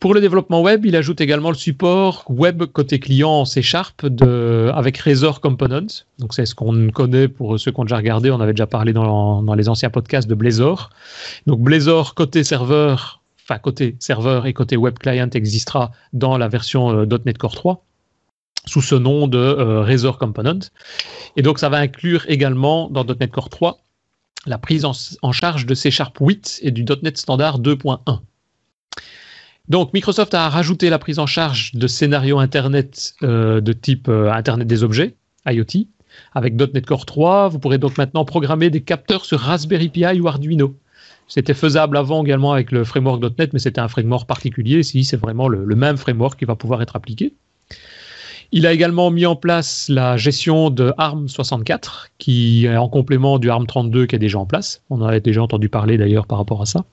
Pour le développement web, il ajoute également le support web côté client en C Sharp avec Razor Components. Donc c'est ce qu'on connaît pour ceux qui ont déjà regardé, on avait déjà parlé dans, dans les anciens podcasts de Blazor. Donc Blazor côté serveur, enfin côté serveur et côté web client existera dans la version euh, .NET Core 3 sous ce nom de euh, Razor Component. Et donc ça va inclure également dans .NET Core 3 la prise en, charge de C Sharp 8 et du .NET Standard 2.1. Donc Microsoft a rajouté la prise en charge de scénarios Internet euh, de type euh, Internet des objets, IoT. Avec .NET Core 3, vous pourrez donc maintenant programmer des capteurs sur Raspberry Pi ou Arduino. C'était faisable avant également avec le framework .NET, mais c'était un framework particulier. Ici, c'est vraiment le, même framework qui va pouvoir être appliqué. Il a également mis en place la gestion de ARM64, qui est en complément du ARM32 qui est déjà en place. On en a déjà entendu parler d'ailleurs par rapport à ça.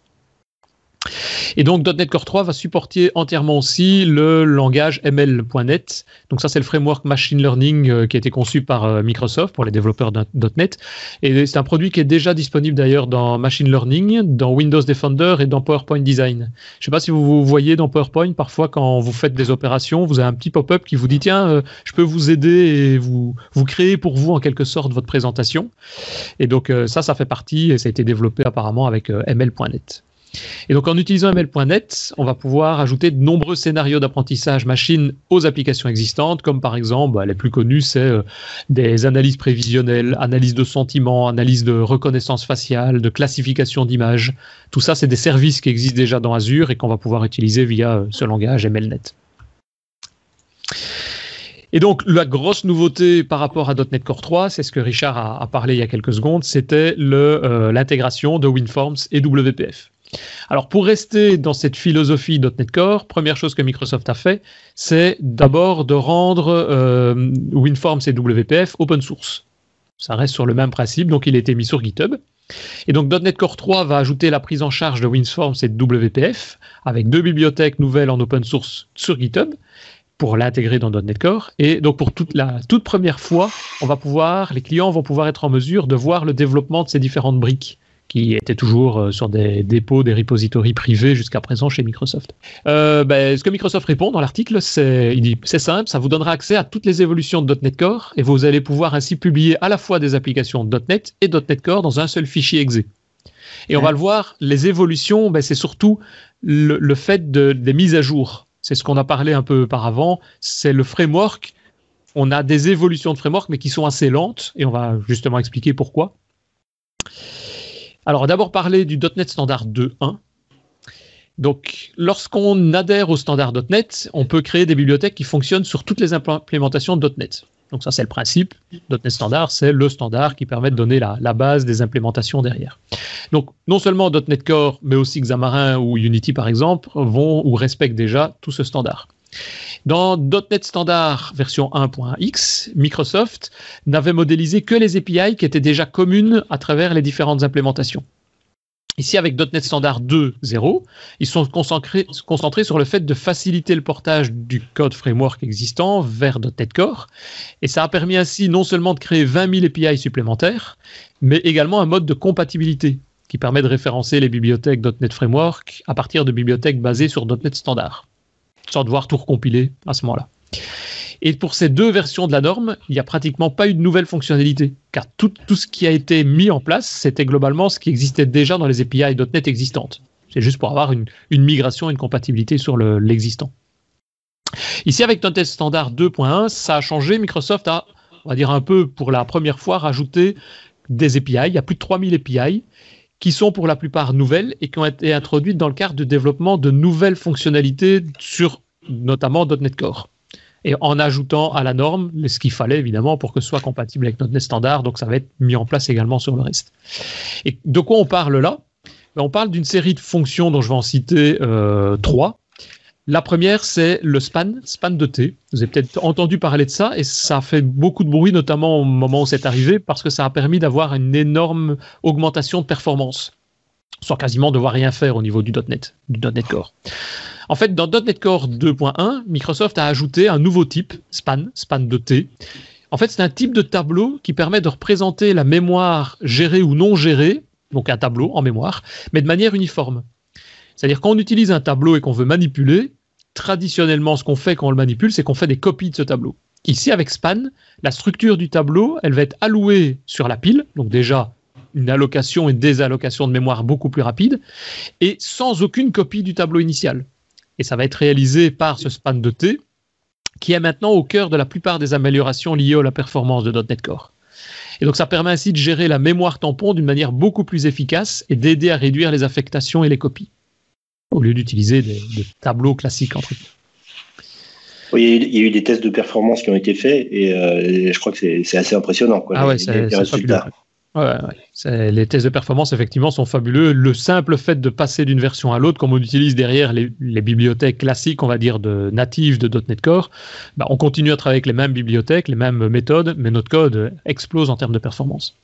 Et donc .NET Core 3 va supporter entièrement aussi le langage ML.NET. Donc ça c'est le framework machine learning euh, qui a été conçu par euh, Microsoft pour les développeurs .NET. Et c'est un produit qui est déjà disponible d'ailleurs dans machine learning, dans Windows Defender et dans PowerPoint Design. Je ne sais pas si vous voyez dans PowerPoint parfois quand vous faites des opérations, vous avez un petit pop-up qui vous dit tiens euh, je peux vous aider et vous vous créer pour vous en quelque sorte votre présentation. Et donc ça ça fait partie et ça a été développé apparemment avec ML.NET. Et donc en utilisant ML.net, on va pouvoir ajouter de nombreux scénarios d'apprentissage machine aux applications existantes, comme par exemple, bah, les plus connus, c'est euh, des analyses prévisionnelles, analyse de sentiments, analyse de reconnaissance faciale, de classification d'images. Tout ça, c'est des services qui existent déjà dans Azure et qu'on va pouvoir utiliser via euh, ce langage MLNet. Et donc, la grosse nouveauté par rapport à .NET Core 3, c'est ce que Richard a, parlé il y a quelques secondes, c'était euh, l'intégration de WinForms et WPF. Alors pour rester dans cette philosophie .NET Core, première chose que Microsoft a fait, c'est d'abord de rendre euh, WinForms et WPF open source. Ça reste sur le même principe, donc il a été mis sur GitHub. Et donc .NET Core 3 va ajouter la prise en charge de WinForms et de WPF avec deux bibliothèques nouvelles en open source sur GitHub pour l'intégrer dans .NET Core. Et donc pour toute la toute première fois, on va pouvoir, les clients vont pouvoir être en mesure de voir le développement de ces différentes briques qui était toujours euh, sur des dépôts, des repositories privés jusqu'à présent chez Microsoft. Euh, ben, ce que Microsoft répond dans l'article, c'est c'est simple, ça vous donnera accès à toutes les évolutions de .NET Core et vous allez pouvoir ainsi publier à la fois des applications .NET et .NET Core dans un seul fichier exe. Et on va le voir, les évolutions, ben, c'est surtout le, fait de, des mises à jour. C'est ce qu'on a parlé un peu auparavant. C'est le framework. On a des évolutions de framework, mais qui sont assez lentes, et on va justement expliquer pourquoi. Alors d'abord parler du .NET Standard 2.1. Donc, lorsqu'on adhère au standard .NET, on peut créer des bibliothèques qui fonctionnent sur toutes les implémentations .NET. Donc ça, c'est le principe. .NET Standard, c'est le standard qui permet de donner la, la, base des implémentations derrière. Donc, non seulement .NET Core, mais aussi Xamarin ou Unity, par exemple, vont ou respectent déjà tout ce standard. Dans .NET Standard version 1.x, Microsoft n'avait modélisé que les API qui étaient déjà communes à travers les différentes implémentations. Ici, avec .NET Standard 2.0, ils sont concentrés, concentrés, sur le fait de faciliter le portage du code framework existant vers .NET Core. Et ça a permis ainsi non seulement de créer 20 000 API supplémentaires, mais également un mode de compatibilité qui permet de référencer les bibliothèques .NET Framework à partir de bibliothèques basées sur .NET Standard sans devoir tout recompiler à ce moment-là. Et pour ces deux versions de la norme, il n'y a pratiquement pas eu de nouvelles fonctionnalités, car tout, ce qui a été mis en place, c'était globalement ce qui existait déjà dans les API .NET existantes. C'est juste pour avoir une, migration, une compatibilité sur l'existant. Ici, avec .NET Standard 2.1, ça a changé. Microsoft a, on va dire un peu pour la première fois, rajouté des API. Il y a plus de 3000 API qui sont pour la plupart nouvelles et qui ont été introduites dans le cadre du développement de nouvelles fonctionnalités sur notamment .NET Core. Et en ajoutant à la norme ce qu'il fallait évidemment pour que ce soit compatible avec .NET Standard, donc ça va être mis en place également sur le reste. Et de quoi on parle là? Ben, On parle d'une série de fonctions dont je vais en citer euh, trois. La première, c'est le span, span de T. Vous avez peut-être entendu parler de ça et ça a fait beaucoup de bruit, notamment au moment où c'est arrivé, parce que ça a permis d'avoir une énorme augmentation de performance, sans quasiment devoir rien faire au niveau du .NET, du .NET Core. En fait, dans .NET Core 2.1, Microsoft a ajouté un nouveau type, span, span de T. En fait, c'est un type de tableau qui permet de représenter la mémoire gérée ou non gérée, donc un tableau en mémoire, mais de manière uniforme. C'est-à-dire quand on utilise un tableau et qu'on veut manipuler, traditionnellement, ce qu'on fait quand on le manipule, c'est qu'on fait des copies de ce tableau. Ici, avec Span, la structure du tableau, elle va être allouée sur la pile, donc déjà une allocation et désallocation de mémoire beaucoup plus rapide, et sans aucune copie du tableau initial. Et ça va être réalisé par ce span de T, qui est maintenant au cœur de la plupart des améliorations liées à la performance de .NET Core. Et donc ça permet ainsi de gérer la mémoire tampon d'une manière beaucoup plus efficace et d'aider à réduire les affectations et les copies au lieu d'utiliser des, tableaux classiques entre Oui, il y a eu des tests de performance qui ont été faits et euh, je crois que c'est assez impressionnant. Quoi, ah ouais, c'est les tests de performance, effectivement, sont fabuleux. Le simple fait de passer d'une version à l'autre, comme on utilise derrière les, bibliothèques classiques, on va dire, de natives de .NET Core, bah, on continue à travailler avec les mêmes bibliothèques, les mêmes méthodes, mais notre code explose en termes de performance.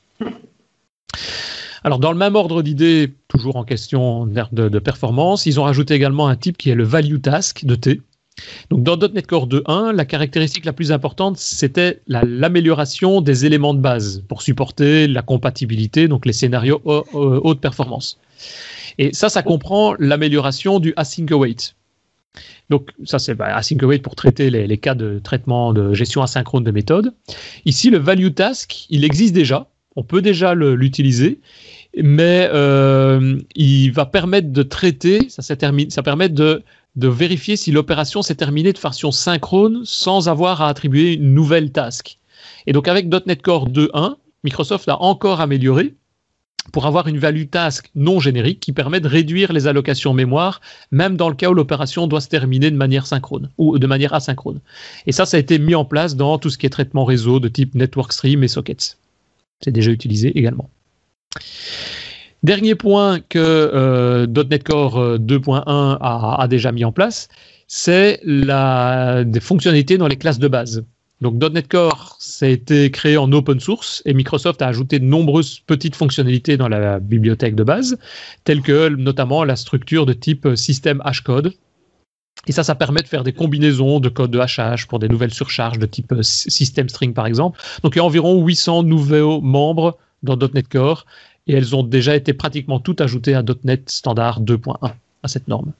Alors, dans le même ordre d'idées, toujours en question de, performance, ils ont rajouté également un type qui est le value task de T. Donc, dans .NET Core 2.1, la caractéristique la plus importante, c'était l'amélioration des éléments de base pour supporter la compatibilité, donc les scénarios haute performance. Et ça, ça comprend l'amélioration du async await. Donc, ça, c'est bah, async await pour traiter les, les, cas de traitement de gestion asynchrone de méthode. Ici, le value task, il existe déjà. On peut déjà l'utiliser mais euh, il va permettre de traiter, ça, permet de, vérifier si l'opération s'est terminée de façon synchrone sans avoir à attribuer une nouvelle task. Et donc avec .NET Core 2.1, Microsoft a encore amélioré pour avoir une value task non générique qui permet de réduire les allocations mémoire, même dans le cas où l'opération doit se terminer de manière synchrone ou de manière asynchrone. Et ça, ça a été mis en place dans tout ce qui est traitement réseau de type Network Stream et Sockets. C'est déjà utilisé également. Dernier point que euh, .NET Core 2.1 euh, a, déjà mis en place, c'est la des fonctionnalités dans les classes de base. Donc .NET Core, ça a été créé en open source et Microsoft a ajouté de nombreuses petites fonctionnalités dans la bibliothèque de base, telles que notamment la structure de type système hashcode. Et ça, ça permet de faire des combinaisons de code de hachage pour des nouvelles surcharges de type euh, système string par exemple. Donc il y a environ 800 nouveaux membres dans .NET Core et elles ont déjà été pratiquement toutes ajoutées à .NET Standard 2.1, à cette norme.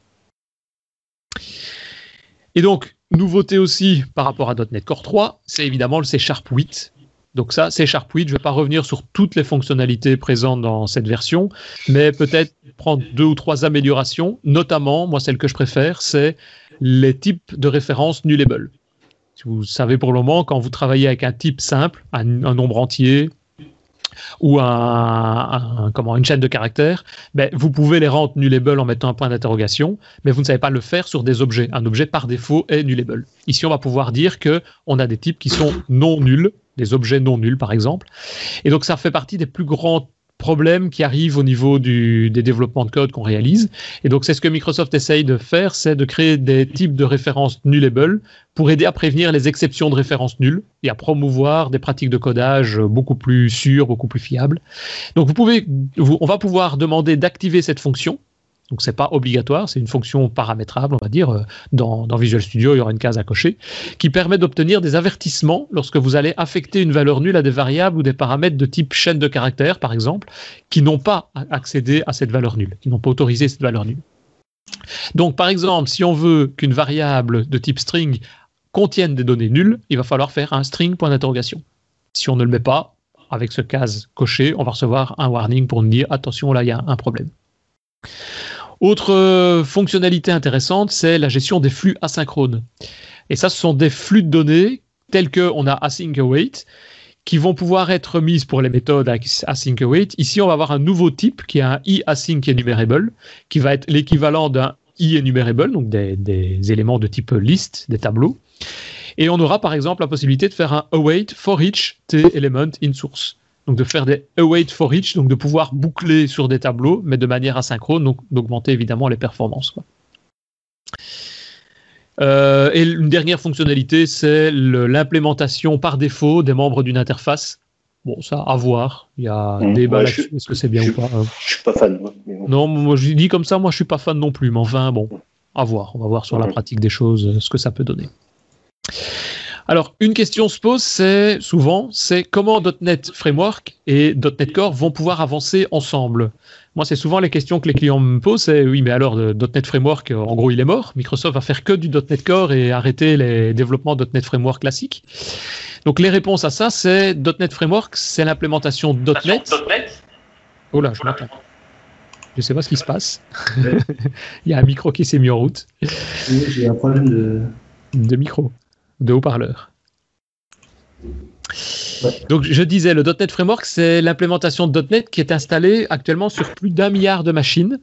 Et donc, nouveauté aussi par rapport à .NET Core 3, c'est évidemment le C Sharp 8. Donc ça, C Sharp 8, je ne vais pas revenir sur toutes les fonctionnalités présentes dans cette version, mais peut-être prendre deux ou trois améliorations, notamment, moi celle que je préfère, c'est les types de références nullable. Vous savez pour le moment, quand vous travaillez avec un type simple, un nombre entier, ou un, comment, une chaîne de caractères, ben, vous pouvez les rendre nullable en mettant un point d'interrogation, mais vous ne savez pas le faire sur des objets. Un objet par défaut est nullable. Ici, on va pouvoir dire que on a des types qui sont non nuls, des objets non nuls par exemple. Et donc ça fait partie des plus grands problèmes qui arrivent au niveau des développements de code qu'on réalise. Et donc, c'est ce que Microsoft essaye de faire, c'est de créer des types de références nullable pour aider à prévenir les exceptions de références nulles et à promouvoir des pratiques de codage beaucoup plus sûres, beaucoup plus fiables. Donc, vous pouvez, on va pouvoir demander d'activer cette fonction donc c'est pas obligatoire, c'est une fonction paramétrable, on va dire. Euh, dans, Visual Studio, il y aura une case à cocher qui permet d'obtenir des avertissements lorsque vous allez affecter une valeur nulle à des variables ou des paramètres de type chaîne de caractères, par exemple, qui n'ont pas accédé à cette valeur nulle, qui n'ont pas autorisé cette valeur nulle. Donc par exemple, si on veut qu'une variable de type string contienne des données nulles, il va falloir faire un string point d'interrogation. Si on ne le met pas, avec ce case coché, on va recevoir un warning pour nous dire attention, là il y a un problème. Autre fonctionnalité intéressante, c'est la gestion des flux asynchrones. Et ça, ce sont des flux de données tels qu'on a async await qui vont pouvoir être mises pour les méthodes async await. Ici, on va avoir un nouveau type qui est un e-async enumerable, qui va être l'équivalent d'un e-enumerable, donc des, éléments de type list, des tableaux. Et on aura par exemple la possibilité de faire un await for each t element in source. Donc de faire des await for each, donc de pouvoir boucler sur des tableaux, mais de manière asynchrone, donc d'augmenter évidemment les performances. Euh, et une dernière fonctionnalité, c'est l'implémentation par défaut des membres d'une interface. Bon, ça, à voir. Il y a un mmh, débat là-dessus. Est-ce que c'est bien ou pas hein. Je suis pas fan. Non, moi je dis comme ça, moi je suis pas fan non plus. Mais enfin, bon, à voir. On va voir sur la pratique des choses euh, ce que ça peut donner. Alors, une question se pose, c'est souvent, c'est comment .NET Framework et .NET Core vont pouvoir avancer ensemble? Moi, c'est souvent les questions que les clients me posent, c'est oui, mais alors .NET Framework, en gros, il est mort. Microsoft va faire que du .NET Core et arrêter les développements .NET Framework classique. Donc, les réponses à ça, c'est .NET Framework, c'est l'implémentation .NET. Oh là, je m'entends. Je sais pas ce qui se passe. il y a un micro qui s'est mis en route. J'ai un problème de de micro, de haut-parleur. Donc je disais, le .NET Framework, c'est l'implémentation de .NET qui est installée actuellement sur plus d'un milliard de machines.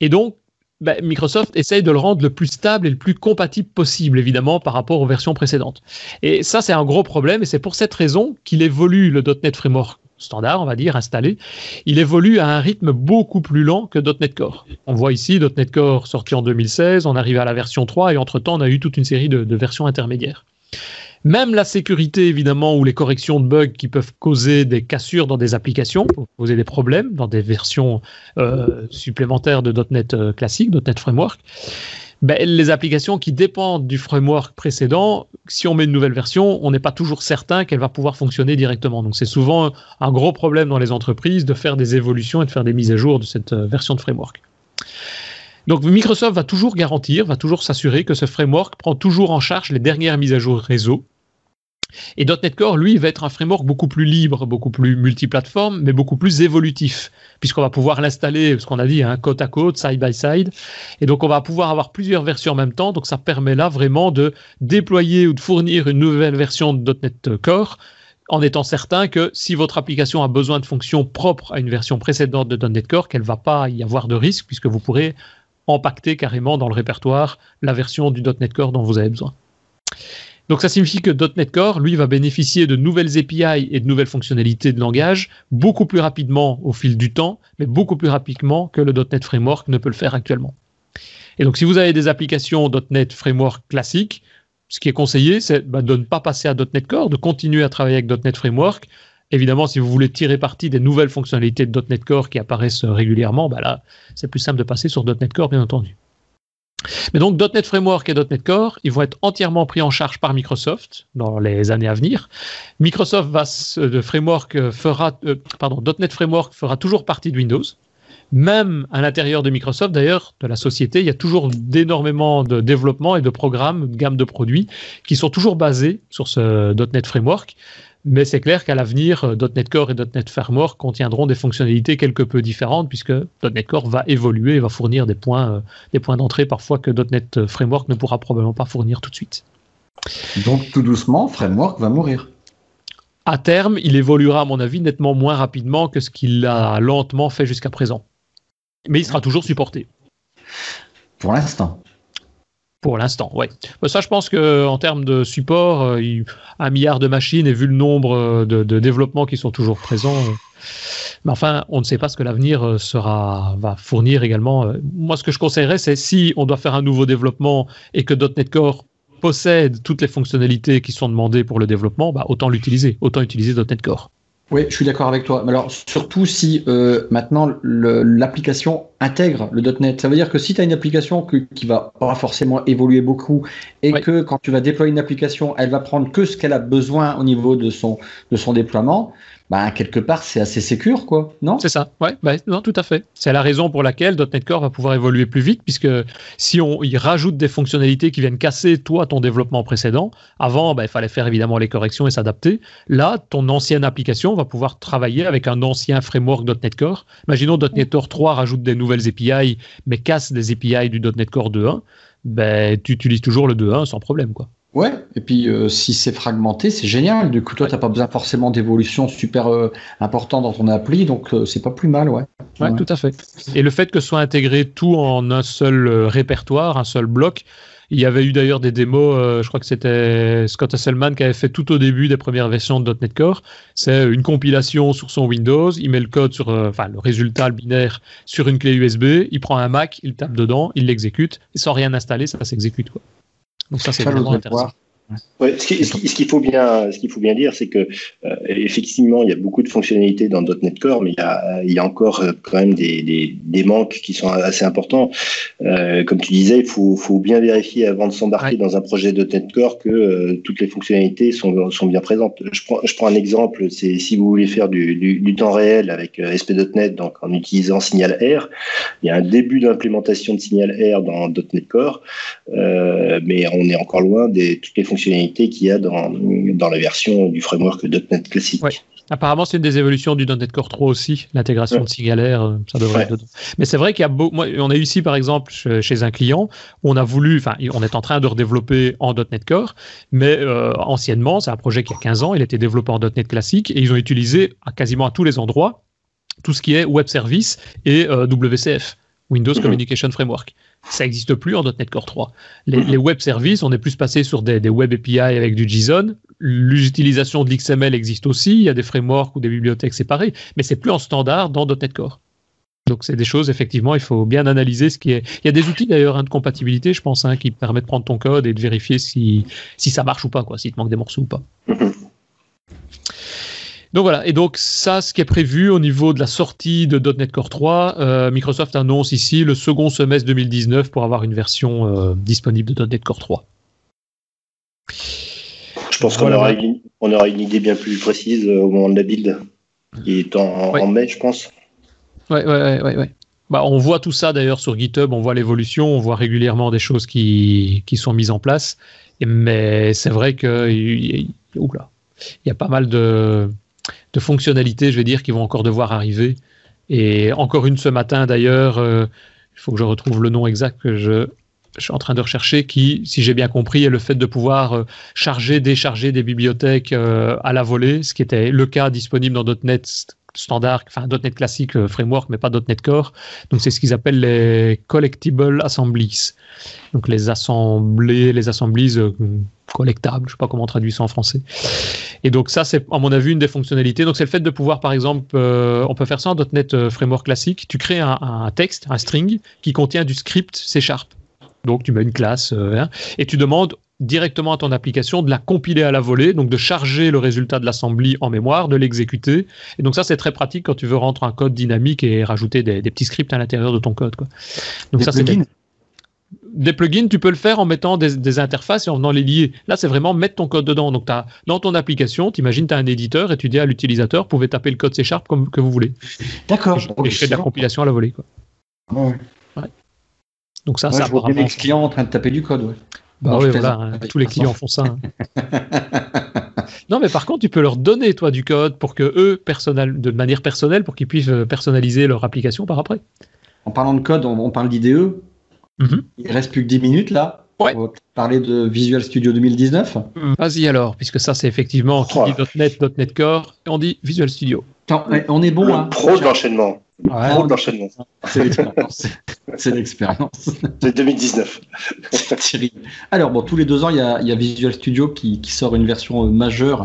Et donc, ben, Microsoft essaye de le rendre le plus stable et le plus compatible possible, évidemment, par rapport aux versions précédentes. Et ça, c'est un gros problème, et c'est pour cette raison qu'il évolue le .NET Framework standard, on va dire, installé, il évolue à un rythme beaucoup plus lent que .NET Core. On voit ici .NET Core sorti en 2016, on arrive à la version 3 et entre-temps, on a eu toute une série de, versions intermédiaires. Même la sécurité, évidemment, ou les corrections de bugs qui peuvent causer des cassures dans des applications, causer des problèmes dans des versions euh, supplémentaires de .NET euh, classique, .NET Framework, ben, les applications qui dépendent du framework précédent, si on met une nouvelle version, on n'est pas toujours certain qu'elle va pouvoir fonctionner directement. Donc c'est souvent un gros problème dans les entreprises de faire des évolutions et de faire des mises à jour de cette euh, version de framework. Donc Microsoft va toujours garantir, va toujours s'assurer que ce framework prend toujours en charge les dernières mises à jour réseau et .NET Core, lui, va être un framework beaucoup plus libre, beaucoup plus multiplateforme, mais beaucoup plus évolutif, puisqu'on va pouvoir l'installer, ce qu'on a dit, hein, côte à côte, side by side. Et donc, on va pouvoir avoir plusieurs versions en même temps. Donc, ça permet là vraiment de déployer ou de fournir une nouvelle version de .NET Core en étant certain que si votre application a besoin de fonctions propres à une version précédente de .NET Core, qu'elle ne va pas y avoir de risque, puisque vous pourrez empacter carrément dans le répertoire la version du .NET Core dont vous avez besoin. Donc ça signifie que .NET Core, lui, va bénéficier de nouvelles API et de nouvelles fonctionnalités de langage beaucoup plus rapidement au fil du temps, mais beaucoup plus rapidement que le .NET Framework ne peut le faire actuellement. Et donc si vous avez des applications .NET Framework classiques, ce qui est conseillé, c'est bah, de ne pas passer à .NET Core, de continuer à travailler avec .NET Framework. Évidemment, si vous voulez tirer parti des nouvelles fonctionnalités de .NET Core qui apparaissent régulièrement, bah là, c'est plus simple de passer sur .NET Core, bien entendu. Mais donc .NET Framework et .NET Core, ils vont être entièrement pris en charge par Microsoft dans les années à venir. Microsoft euh, fera euh, .NET Framework fera toujours partie de Windows. Même à l'intérieur de Microsoft, d'ailleurs, de la société, il y a toujours d'énormément de développement et de programmes, de gamme de produits qui sont toujours basés sur ce .NET Framework. Mais c'est clair qu'à l'avenir, euh, .NET Core et .NET Framework contiendront des fonctionnalités quelque peu différentes puisque .NET Core va évoluer et va fournir des points, euh, des points d'entrée parfois que .NET Framework ne pourra probablement pas fournir tout de suite. Donc tout doucement, Framework va mourir. À terme, il évoluera à mon avis nettement moins rapidement que ce qu'il a lentement fait jusqu'à présent. Mais il sera toujours supporté. Pour l'instant. Pour l'instant, oui. Bah, ça, je pense qu'en termes de support, euh, un milliard de machines et vu le nombre euh, de, développements qui sont toujours présents, euh, mais enfin, on ne sait pas ce que l'avenir va fournir également. Moi, ce que je conseillerais, c'est si on doit faire un nouveau développement et que .NET Core possède toutes les fonctionnalités qui sont demandées pour le développement, bah, autant l'utiliser, autant utiliser .NET Core. Oui, je suis d'accord avec toi. Mais alors, surtout si euh, maintenant l'application intègre le .NET. Ça veut dire que si tu as une application qui va pas forcément évoluer beaucoup et que quand tu vas déployer une application, elle va prendre que ce qu'elle a besoin au niveau de son, de son déploiement, bah, quelque part, c'est assez sécure, quoi, non? C'est ça, ouais, bah, non, tout à fait. C'est la raison pour laquelle .NET Core va pouvoir évoluer plus vite, puisque si on y rajoute des fonctionnalités qui viennent casser, toi, ton développement précédent, avant, bah, il fallait faire évidemment les corrections et s'adapter. Là, ton ancienne application va pouvoir travailler avec un ancien framework .NET Core. Imaginons .NET Core 3 rajoute des, nouvelles API, mais casse des API du .NET Core 2.1, ben, tu utilises toujours le 2.1 sans problème. Quoi. Ouais, et puis euh, si c'est fragmenté, c'est génial. Du coup, toi, tu n'as pas besoin forcément d'évolution super euh, importante dans ton appli, donc euh, c'est pas plus mal, ouais. ouais. tout à fait. Et le fait que soit intégré tout en un seul répertoire, un seul bloc, il y avait eu d'ailleurs des démos, je crois que c'était Scott Hasselman qui avait fait tout au début des premières versions de .NET Core. C'est une compilation sur son Windows, il met le code sur, enfin le résultat, le binaire, sur une clé USB, il prend un Mac, il tape dedans, il l'exécute, et sans rien installer, ça s'exécute. Donc ça, c'est vraiment intéressant. Ouais, ce qu'il faut bien, ce qu'il faut bien dire, c'est que euh, effectivement, il y a beaucoup de fonctionnalités dans .NET Core, mais il y a, il y a encore euh, quand même des, des, des, manques qui sont assez importants. Euh, comme tu disais, il faut, faut bien vérifier avant de s'embarquer dans un projet .NET Core que toutes les fonctionnalités sont, sont bien présentes. Je prends, je prends un exemple, c'est si vous voulez faire du, du, du temps réel avec SP.NET, donc en utilisant Signal R, il y a un début d'implémentation de Signal R dans .NET Core, mais on est encore loin des toutes les fonctionnalités fonctionnalités qu'il y a dans, dans la version du framework .NET classique. Apparemment, c'est une des évolutions du .NET Core 3 aussi, l'intégration de Sigalaire, euh, ça devrait être dedans. Mais c'est vrai qu'il y a beau, moi, on a eu ici par exemple chez un client, on a voulu, enfin, on est en train de redévelopper en .NET Core, mais euh, anciennement, c'est un projet qui a 15 ans, il était développé en .NET classique et ils ont utilisé à quasiment à tous les endroits tout ce qui est web service et euh, WCF, Windows mhm. Communication Framework ça n'existe plus en .NET Core 3. Les, web services, on est plus passé sur des, web API avec du JSON. L'utilisation de l'XML existe aussi. Il y a des frameworks ou des bibliothèques séparées, mais c'est plus en standard dans .NET Core. Donc c'est des choses, effectivement, il faut bien analyser ce qui est. Il y a des outils d'ailleurs hein, de compatibilité, je pense, hein, qui permettent de prendre ton code et de vérifier si, si ça marche ou pas, quoi, s'il te manque des morceaux ou pas. Donc voilà, et donc ça, ce qui est prévu au niveau de la sortie de .NET Core 3, euh, Microsoft annonce ici le second semestre 2019 pour avoir une version euh, disponible de .NET Core 3. Je pense qu'on aura, une, on aura une idée bien plus précise euh, au moment de la build, qui est en, mai, je pense. Ouais, ouais, ouais, ouais. Bah, on voit tout ça d'ailleurs sur GitHub, on voit l'évolution, on voit régulièrement des choses qui, qui sont mises en place. Mais c'est vrai que il y a pas mal de, de fonctionnalités, je vais dire, qui vont encore devoir arriver. Et encore une ce matin d'ailleurs, euh, il faut que je retrouve le nom exact que je, suis en train de rechercher, qui, si j'ai bien compris, est le fait de pouvoir euh, charger, décharger des bibliothèques euh, à la volée, ce qui était le cas disponible dans .NET standard, enfin .NET classique framework, mais pas .NET Core. Donc c'est ce qu'ils appellent les collectible assemblies. Donc les assemblées, les assemblies collectables, je ne sais pas comment on traduit ça en français. Et donc ça, c'est à mon avis une des fonctionnalités. Donc c'est le fait de pouvoir, par exemple, euh, on peut faire ça en .NET euh, Framework classique. Tu crées un, texte, un string qui contient du script C Sharp. Donc tu mets une classe euh, hein, et tu demandes directement à ton application de la compiler à la volée, donc de charger le résultat de l'assembly en mémoire, de l'exécuter. Et donc ça, c'est très pratique quand tu veux rentrer un code dynamique et rajouter des, petits scripts à l'intérieur de ton code. Quoi. Donc ça, c'est des plugins, tu peux le faire en mettant des, interfaces et en venant les lier. Là, c'est vraiment mettre ton code dedans. Donc, as, dans ton application, tu imagines, tu as un éditeur et tu dis à l'utilisateur, vous pouvez taper le code C Sharp comme que vous voulez. D'accord. Et, je fais de la compilation à la volée. Quoi. Ouais. Donc, ça, ça je vois les clients en train de taper du code. Ouais. Bah oui, voilà, hein, tous les clients font ça. Hein. non, mais par contre, tu peux leur donner, toi, du code pour que eux, personnel, de manière personnelle, pour qu'ils puissent euh, personnaliser leur application par après. En parlant de code, on parle d'IDE. Mhm. Il reste plus que 10 minutes là. Ouais. On va parler de Visual Studio 2019. Mm. Vas-y alors, puisque ça c'est effectivement qui dit .NET, .NET Core, et on dit Visual Studio. On est bon. Le hein. pro de l'enchaînement. C'est l'expérience. C'est l'expérience. C'est 2019. Alors, bon, tous les deux ans, il y a, Visual Studio qui, sort une version euh, majeure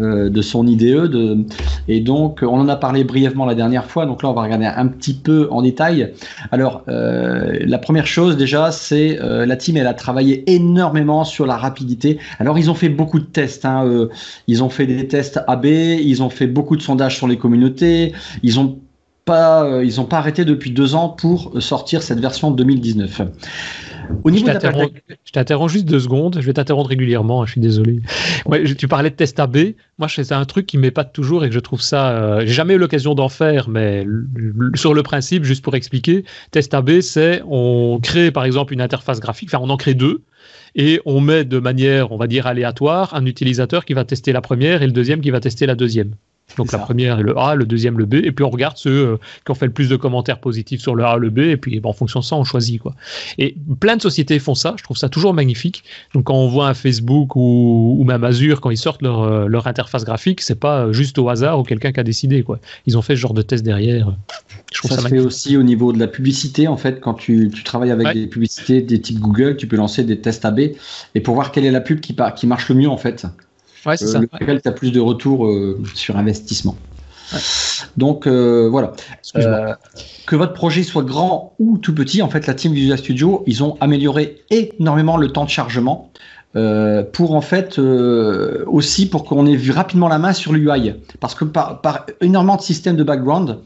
euh, de son IDE. De, et donc, on en a parlé brièvement la dernière fois. Donc là, on va regarder un petit peu en détail. Alors, euh, la première chose, déjà, c'est la team, elle a travaillé énormément sur la rapidité. Alors, ils ont fait beaucoup de tests. Hein, ils ont fait des tests AB, ils ont fait beaucoup de sondages sur les communautés. Ils ont pas, euh, ils n'ont pas arrêté depuis deux ans pour sortir cette version 2019. Au niveau je t'interromps juste deux secondes. Je vais t'interrompre régulièrement. Hein, je suis désolé. Ouais, tu parlais de test AB. Moi, c'est un truc qui m'épate toujours et que je trouve ça. Euh, j'ai jamais eu l'occasion d'en faire, mais sur le principe, juste pour expliquer, test AB, c'est on crée par exemple une interface graphique. Enfin, on en crée deux et on met de manière, on va dire aléatoire, un utilisateur qui va tester la première et le deuxième qui va tester la deuxième. Donc la première le A, le deuxième le B, et puis on regarde ceux euh, qui ont fait le plus de commentaires positifs sur le A, le B, et puis en fonction de ça, on choisit quoi. Et plein de sociétés font ça. Je trouve ça toujours magnifique. Donc quand on voit un Facebook ou, même Azure quand ils sortent leur, euh, leur interface graphique, c'est pas juste au hasard ou quelqu'un qui a décidé quoi. Ils ont fait ce genre de test derrière. Je trouve ça, ça se fait aussi au niveau de la publicité en fait. Quand tu, tu travailles avec des publicités des types Google, tu peux lancer des tests AB et pour voir quelle est la pub qui, qui marche le mieux en fait. Ouais, c'est euh, ça. Lequel tu as plus de retour euh, sur investissement. Donc euh, voilà. que votre projet soit grand ou tout petit, en fait, la team Visual Studio, ils ont amélioré énormément le temps de chargement. pour en fait aussi pour qu'on ait vu rapidement la main sur l'UI parce que par, par énormément de systèmes de background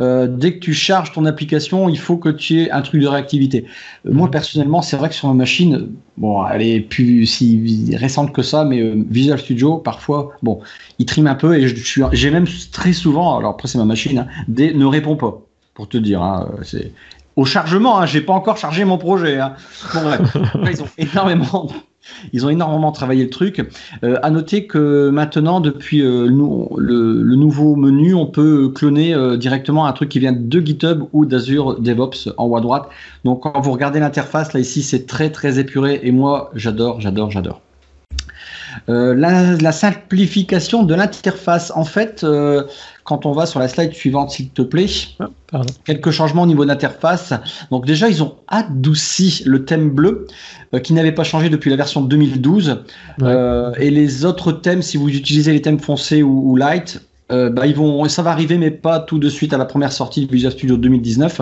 euh, dès que tu charges ton application, il faut que tu aies un truc de réactivité. Euh, moi, mhm. personnellement, c'est vrai que sur ma machine, bon, elle est plus si récente que ça, mais euh, Visual Studio, parfois, bon, il trime un peu et j'ai même très souvent, alors après c'est ma machine, hein, des ne répond pas, pour te dire. Hein, c'est au chargement, hein, j'ai pas encore chargé mon projet. Hein. Bon, bref, ils ont énormément ils ont énormément travaillé le truc. Euh, à noter que maintenant, depuis euh, le, nouveau menu, on peut cloner euh, directement un truc qui vient de GitHub ou d'Azure DevOps en haut à droite. Donc quand vous regardez l'interface, là ici, c'est très très épuré et moi, j'adore, j'adore, j'adore. Euh, la, simplification de l'interface. En fait, quand on va sur la slide suivante, s'il te plaît, ah, quelques changements au niveau d'interface. Donc déjà, ils ont adouci le thème bleu, euh, qui n'avait pas changé depuis la version 2012. et les autres thèmes, si vous utilisez les thèmes foncés ou, light, bah, ils vont, ça va arriver, mais pas tout de suite à la première sortie de Visual Studio 2019.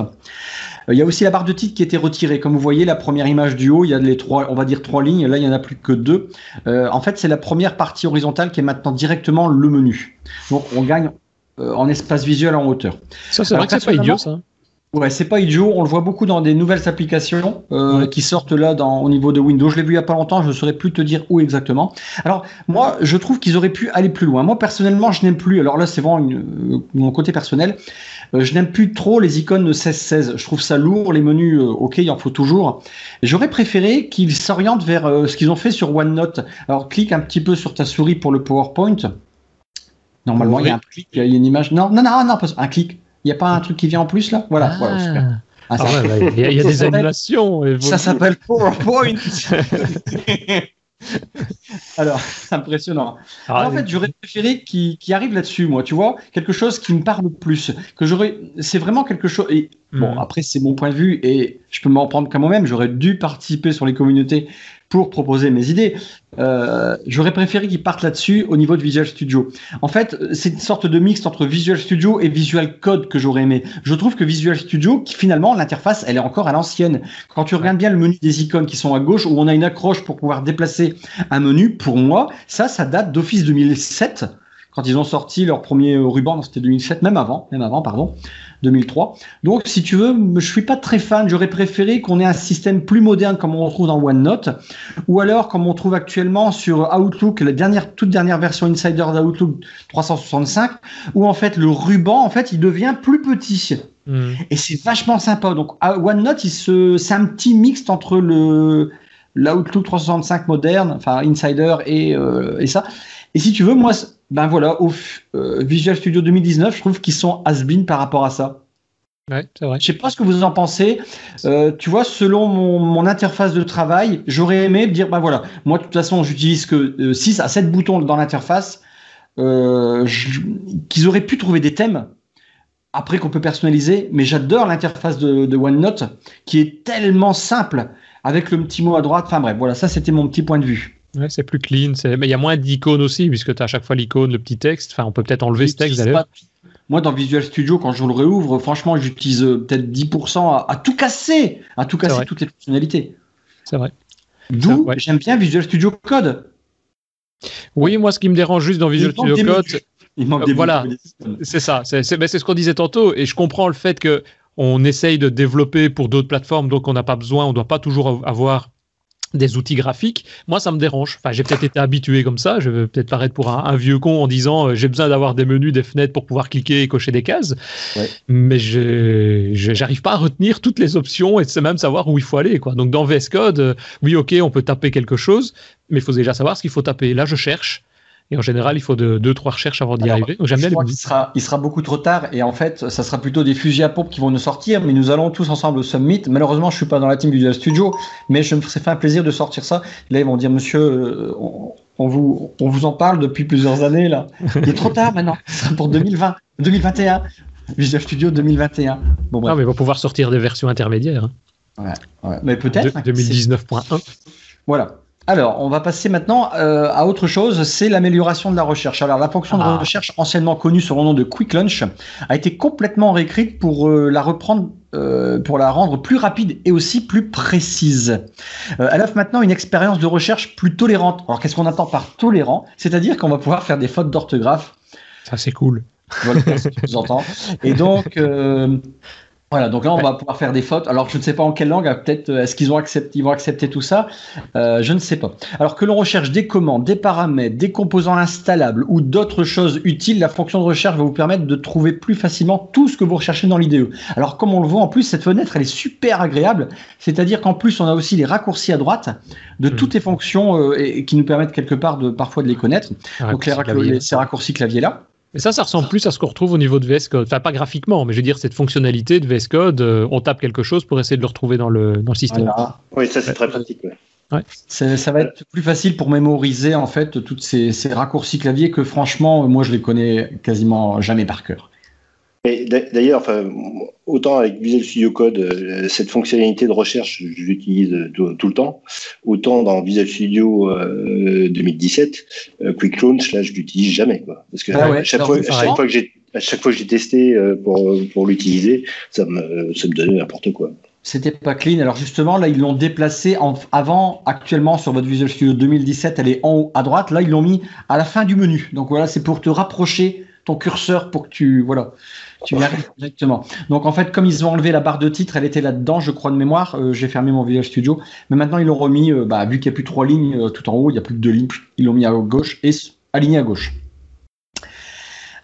Euh, il y a aussi la barre de titre qui a été retirée. Comme vous voyez, la première image du haut, il y a les trois, on va dire trois lignes. Là, il y en a plus que deux. Euh, en fait, c'est la première partie horizontale qui est maintenant directement le menu. Donc, on gagne euh, en espace visuel en hauteur. Ça, c'est vrai que c'est pas idiot, ça. Ouais, c'est pas idiot. On le voit beaucoup dans des nouvelles applications qui sortent là dans, au niveau de Windows. Je l'ai vu il y a pas longtemps. Je ne saurais plus te dire où exactement. Alors moi, je trouve qu'ils auraient pu aller plus loin. Moi personnellement, je n'aime plus. Alors là, c'est vraiment mon côté personnel. Euh, je n'aime plus trop les icônes de 16-16. Je trouve ça lourd. Les menus, euh, ok, il en faut toujours. J'aurais préféré qu'ils s'orientent vers euh, ce qu'ils ont fait sur OneNote. Alors, clique un petit peu sur ta souris pour le PowerPoint. Normalement, il y a un clic, il y a une image. Non, non, non, non, un clic. Il n'y a pas un truc qui vient en plus là? Voilà, ah. voilà, super. Ah, ah bah, il y, a, des animations. Ça s'appelle PowerPoint. Alors, c'est impressionnant. Ah, en fait, j'aurais préféré qu'il arrive là-dessus, moi, tu vois, quelque chose qui me parle plus. Que j'aurais, c'est vraiment quelque chose. Et bon, hmm. après, c'est mon point de vue et je peux m'en prendre qu'à moi-même. J'aurais dû participer sur les communautés pour proposer mes idées. Euh, j'aurais préféré qu'ils partent là-dessus au niveau de Visual Studio. En fait, c'est une sorte de mix entre Visual Studio et Visual Code que j'aurais aimé. Je trouve que Visual Studio, qui, finalement, l'interface, elle est encore à l'ancienne. Quand tu regardes bien le menu des icônes qui sont à gauche, où on a une accroche pour pouvoir déplacer un menu, pour moi, ça, ça date d'Office 2007 quand ils ont sorti leur premier ruban, c'était 2007, même avant, même avant, pardon. 2003. Donc, si tu veux, je suis pas très fan. J'aurais préféré qu'on ait un système plus moderne comme on retrouve dans OneNote, ou alors comme on trouve actuellement sur Outlook, la dernière, toute dernière version Insider d'Outlook 365, où en fait le ruban, en fait, il devient plus petit. Hmm. Et c'est vachement sympa. Donc, OneNote, il se, c'est un petit mixte entre le l'Outlook 365 moderne, enfin Insider et, euh, et ça. Et si tu veux, moi, ben voilà, au euh, Visual Studio 2019, je trouve qu'ils sont has-been par rapport à ça. Ouais, c'est vrai. Je sais pas ce que vous en pensez. Euh, tu vois, selon mon, interface de travail, j'aurais aimé dire, ben voilà, moi de toute façon, j'utilise que 6 euh, à 7 boutons dans l'interface, qu'ils auraient pu trouver des thèmes après qu'on peut personnaliser, mais j'adore l'interface de, de, OneNote qui est tellement simple avec le petit mot à droite. Enfin bref, voilà, ça c'était mon petit point de vue. Ouais, c'est plus clean. Mais il y a moins d'icônes aussi, puisque tu as à chaque fois l'icône, le petit texte. Enfin, on peut peut-être enlever ce texte d'ailleurs. Moi, dans Visual Studio, quand je le réouvre, franchement, j'utilise euh, peut-être 10% à, tout casser, à tout casser toutes les fonctionnalités. C'est vrai. D'où j'aime bien Visual Studio Code. Oui, moi, ce qui me dérange juste dans Visual Studio Code, il manque des euh, voilà, c'est ça. C'est ce qu'on disait tantôt, et je comprends le fait que on essaye de développer pour d'autres plateformes, donc on n'a pas besoin, on ne doit pas toujours avoir des outils graphiques, moi ça me dérange. Enfin, j'ai peut-être été habitué comme ça, je vais peut-être paraître pour un, vieux con en disant euh, j'ai besoin d'avoir des menus, des fenêtres pour pouvoir cliquer et cocher des cases, mais je n'arrive pas à retenir toutes les options et même savoir où il faut aller. Quoi. Donc dans VS Code, euh, oui ok, on peut taper quelque chose, mais il faut déjà savoir ce qu'il faut taper. Là je cherche, Et en général, il faut de 2-3 recherches avant d'y arriver. Il sera, il sera beaucoup trop tard. Et en fait, ça sera plutôt des fusils à pompe qui vont nous sortir. Mais nous allons tous ensemble au Summit. Malheureusement, je suis pas dans la team du Studio. Mais je me serais fait un plaisir de sortir ça. Là, ils vont dire, monsieur, euh, on, vous, on vous en parle depuis plusieurs années. là. Il est trop tard maintenant. Ce sera pour 2020, 2021. Visual Studio 2021. Bon, bref. Non, mais ils vont pouvoir sortir des versions intermédiaires. Hein. Ouais, mais peut-être. 2019.1. Voilà. Alors, on va passer maintenant euh, à autre chose, c'est l'amélioration de la recherche. Alors, la fonction de ah. recherche, anciennement connue sous le nom de Quick Launch, a été complètement réécrite pour euh, la reprendre, euh, pour la rendre plus rapide et aussi plus précise. elle offre maintenant une expérience de recherche plus tolérante. Alors, qu'est-ce qu'on attend par tolérant? C'est-à-dire qu'on va pouvoir faire des fautes d'orthographe. Ça, c'est cool. Voilà, ce que vous entendez. Et donc, voilà, donc là on va pouvoir faire des fautes. Alors je ne sais pas en quelle langue, peut-être euh, est-ce qu'ils ont accepté, ils vont accepter tout ça, euh, je ne sais pas. Alors que l'on recherche des commandes, des paramètres, des composants installables ou d'autres choses utiles, la fonction de recherche va vous permettre de trouver plus facilement tout ce que vous recherchez dans l'IDE. Alors comme on le voit en plus, cette fenêtre elle est super agréable, c'est-à-dire qu'en plus on a aussi les raccourcis à droite de hmm. toutes les fonctions euh, et, qui nous permettent quelque part de parfois de les connaître. donc les, ces raccourcis clavier là. Et ça, ça ressemble plus à ce qu'on retrouve au niveau de VS Code. Enfin, pas graphiquement, mais je veux dire, cette fonctionnalité de VS Code, euh, on tape quelque chose pour essayer de le retrouver dans le, dans le système. Oui, ça, c'est très pratique. Ouais. Ça va être plus facile pour mémoriser en fait tous ces, ces, raccourcis clavier que franchement, moi je les connais quasiment jamais par cœur. D'ailleurs, enfin, autant avec Visual Studio Code, euh, cette fonctionnalité de recherche, je l'utilise tout, le temps. Autant dans Visual Studio 2017, euh, Quick Launch, là, je l'utilise jamais, quoi. Parce que ah à, chaque fois, que j'ai à chaque fois que j'ai testé euh, pour, pour l'utiliser, ça me, ça me donnait n'importe quoi. C'était pas clean. Alors justement, là, ils l'ont déplacé en, avant, actuellement, sur votre Visual Studio 2017, elle est en haut à droite. Là, ils l'ont mis à la fin du menu. Donc voilà, c'est pour te rapprocher ton curseur pour que tu, voilà, tu y arrives directement. Donc en fait, comme ils ont enlevé la barre de titre, elle était là-dedans, je crois de mémoire. Euh, j'ai fermé mon Visual Studio, mais maintenant ils l'ont remis. Euh, bah, vu qu'il n'y a plus trois lignes euh, tout en haut, il n'y a plus que deux lignes. Ils l'ont mis à gauche et aligné à gauche.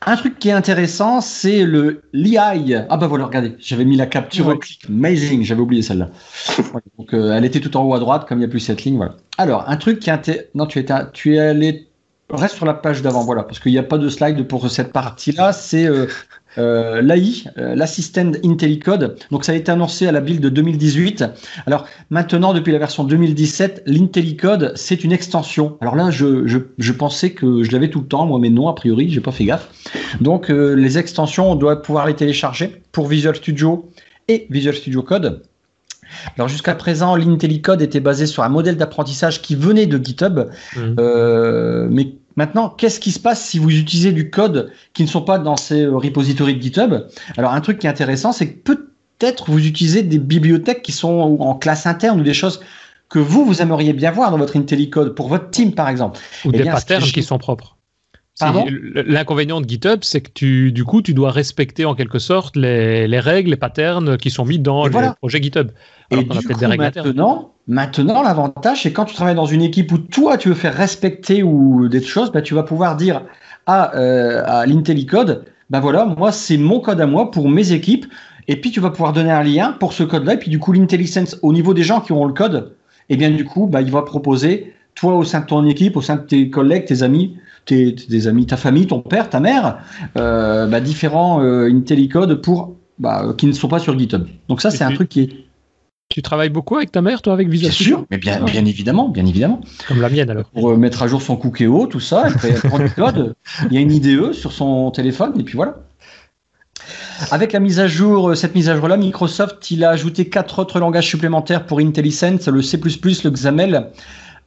Un truc qui est intéressant, c'est le l'EI. Ah bah voilà, regardez, j'avais mis la capture clic, amazing, j'avais oublié celle-là. donc elle était tout en haut à droite, comme il n'y a plus cette ligne, voilà. Alors un truc qui est intéressant, non tu es tu es allé reste sur la page d'avant, voilà, parce qu'il n'y a pas de slide pour cette partie-là. C'est euh, l'AI, euh, l'Assistant IntelliCode. Donc ça a été annoncé à la build de 2018. Alors maintenant, depuis la version 2017, l'IntelliCode, c'est une extension. Alors là, je, je, je pensais que je l'avais tout le temps, moi, mais non, a priori, j'ai pas fait gaffe. Donc euh, les extensions, on doit pouvoir les télécharger pour Visual Studio et Visual Studio Code. Alors jusqu'à présent, l'IntelliCode était basé sur un modèle d'apprentissage qui venait de GitHub, mmh. euh, mais Maintenant, qu'est-ce qui se passe si vous utilisez du code qui ne sont pas dans ces euh, repositories de GitHub? Alors, un truc qui est intéressant, c'est que peut-être vous utilisez des bibliothèques qui sont en classe interne ou des choses que vous, vous aimeriez bien voir dans votre IntelliCode pour votre team, par exemple. Ou eh des patterns qui sont propres. L'inconvénient de GitHub, c'est que tu, du coup, tu dois respecter en quelque sorte les, les règles, les patterns qui sont mis dans le projet GitHub. Et du coup, maintenant, maintenant l'avantage, c'est quand tu travailles dans une équipe où toi, tu veux faire respecter ou des choses, bah, tu vas pouvoir dire à, euh, à l'IntelliCode, bah voilà, moi, c'est mon code à moi pour mes équipes. Et puis, tu vas pouvoir donner un lien pour ce code-là. Et puis, du coup, l'IntelliSense, au niveau des gens qui auront le code, et eh bien, du coup, bah, il va proposer, toi, au sein de ton équipe, au sein de tes collègues, tes amis, tes, tes amis, ta famille, ton père, ta mère, euh, bah, différents euh, IntelliCode pour, bah, qui ne sont pas sur GitHub. Donc ça, c'est un truc qui est tu travailles beaucoup avec ta mère, toi, avec Visual Studio Bien sûr, mais bien, bien évidemment, bien évidemment. Comme la mienne, alors. Pour euh, mettre à jour son Cookéo, tout ça, elle, prend du code, il y a une IDE sur son téléphone, et puis voilà. Avec la mise à jour, cette mise à jour-là, Microsoft, il a ajouté quatre autres langages supplémentaires pour IntelliSense, le C++, le XAML,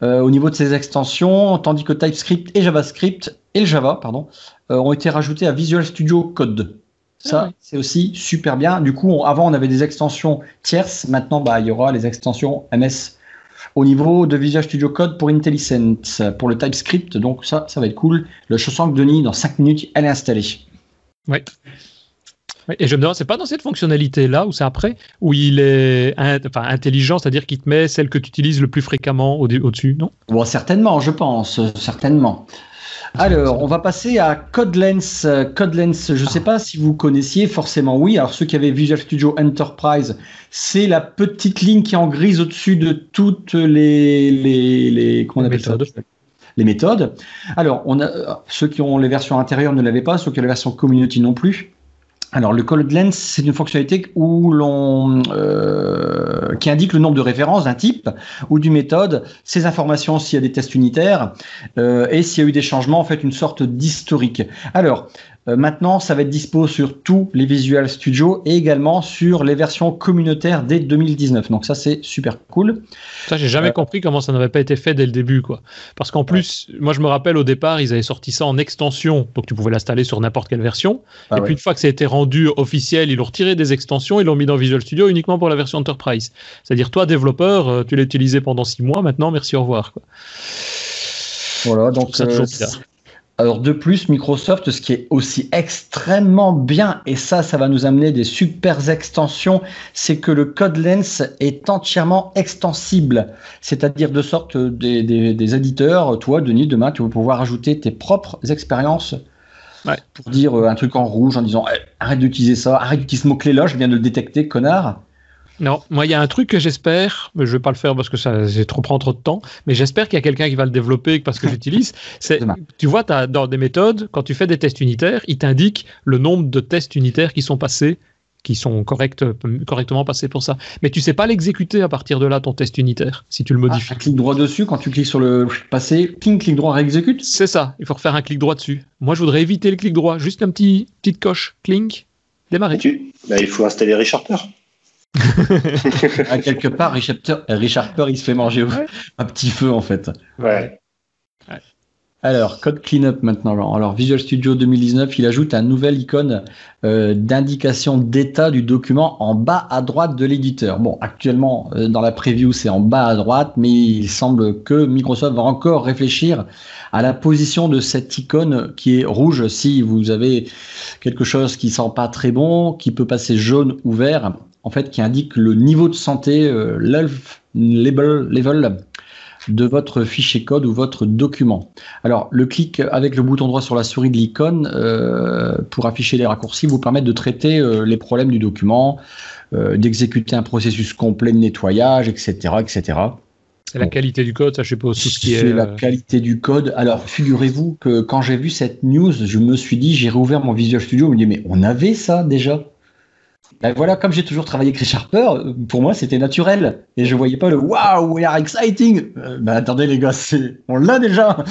euh, au niveau de ses extensions, tandis que TypeScript et JavaScript, et le Java, pardon, ont été rajoutés à Visual Studio Code. Ça, ah c'est aussi super bien. Du coup, avant, on avait des extensions tierces. Maintenant, bah, il y aura les extensions MS au niveau de Visual Studio Code pour IntelliSense, pour le TypeScript. Donc, ça, ça va être cool. Le sens que Denis, dans 5 minutes, elle est installée. Oui. Et je me demande, c'est pas dans cette fonctionnalité-là, ou c'est après, où il est enfin, intelligent, c'est-à-dire qu'il te met celle que tu utilises le plus fréquemment au-dessus, non? Bon, Certainement, je pense, certainement. Alors, on va passer à CodeLens. CodeLens, je ne sais pas si vous connaissiez, forcément oui. Alors, ceux qui avaient Visual Studio Enterprise, c'est la petite ligne qui est en grise au-dessus de toutes les, les, les comment on appelle ça? les méthodes. Alors, on a, ceux qui ont les versions intérieures ne l'avaient pas, ceux qui ont la version community non plus. Alors, le code lens, c'est une fonctionnalité où l'on, euh, qui indique le nombre de références d'un type ou d'une méthode, ces informations s'il y a des tests unitaires euh, et s'il y a eu des changements, en fait, une sorte d'historique. Alors, euh, maintenant, ça va être dispo sur tous les Visual Studio et également sur les versions communautaires dès 2019. Donc ça, c'est super cool. Ça, j'ai jamais euh, compris comment ça n'avait pas été fait dès le début, quoi. Parce qu'en plus, moi, je me rappelle au départ, ils avaient sorti ça en extension, donc tu pouvais l'installer sur n'importe quelle version. Ah et puis une fois que ça a été rendu officiel, ils l'ont retiré des extensions, ils l'ont mis dans Visual Studio uniquement pour la version Enterprise. C'est-à-dire, toi, développeur, euh, tu l'as utilisé pendant six mois, maintenant, merci, au revoir. Quoi. Voilà, donc ça, alors de plus, Microsoft, ce qui est aussi extrêmement bien, et ça, ça va nous amener des super extensions, c'est que le code lens est entièrement extensible. C'est-à-dire de sorte des, des, éditeurs, toi, Denis, demain, tu vas pouvoir ajouter tes propres expériences pour dire euh, un truc en rouge en disant eh, arrête d'utiliser ça, arrête d'utiliser ce mot-clé là, je viens de le détecter, connard. Non, moi il y a un truc que j'espère, mais je vais pas le faire parce que ça c'est trop prend trop de temps, mais j'espère qu'il y a quelqu'un qui va le développer parce que j'utilise. C'est, tu vois, as, dans des méthodes, quand tu fais des tests unitaires, il t'indique le nombre de tests unitaires qui sont passés, qui sont correct, correctement passés pour ça. Mais tu sais pas l'exécuter à partir de là ton test unitaire si tu le modifies. Ah, un clic droit dessus quand tu cliques sur le passé, clic clic droit réexécute. C'est ça. Il faut refaire un clic droit dessus. Moi je voudrais éviter le clic droit, juste un petit petite coche, clink, démarrer. Bah, il faut installer ReSharper à quelque part, Richard, Richard il se fait manger un petit feu en fait. Ouais. Alors, code cleanup maintenant. Alors, Visual Studio 2019, il ajoute un nouvel icône euh, d'indication d'état du document en bas à droite de l'éditeur. Bon, actuellement, euh, dans la preview, c'est en bas à droite, mais il semble que Microsoft va encore réfléchir à la position de cette icône qui est rouge si vous avez quelque chose qui sent pas très bon, qui peut passer jaune ou vert en fait, qui indique le niveau de santé, euh, level, level de votre fichier code ou votre document. Alors, le clic avec le bouton droit sur la souris de l'icône euh, pour afficher les raccourcis vous permet de traiter euh, les problèmes du document, euh, d'exécuter un processus complet de nettoyage, etc., etc. C'est la qualité du code, ça je suppose tout ce qui est. C'est la qualité du code. Alors figurez-vous que quand j'ai vu cette news, je me suis dit, j'ai réouvert mon Visual Studio, je me dis mais on avait ça déjà. Ben voilà, comme j'ai toujours travaillé avec Chris Harper, pour moi c'était naturel et je voyais pas le waouh, we are exciting. Euh, ben attendez les gars, on l'a déjà.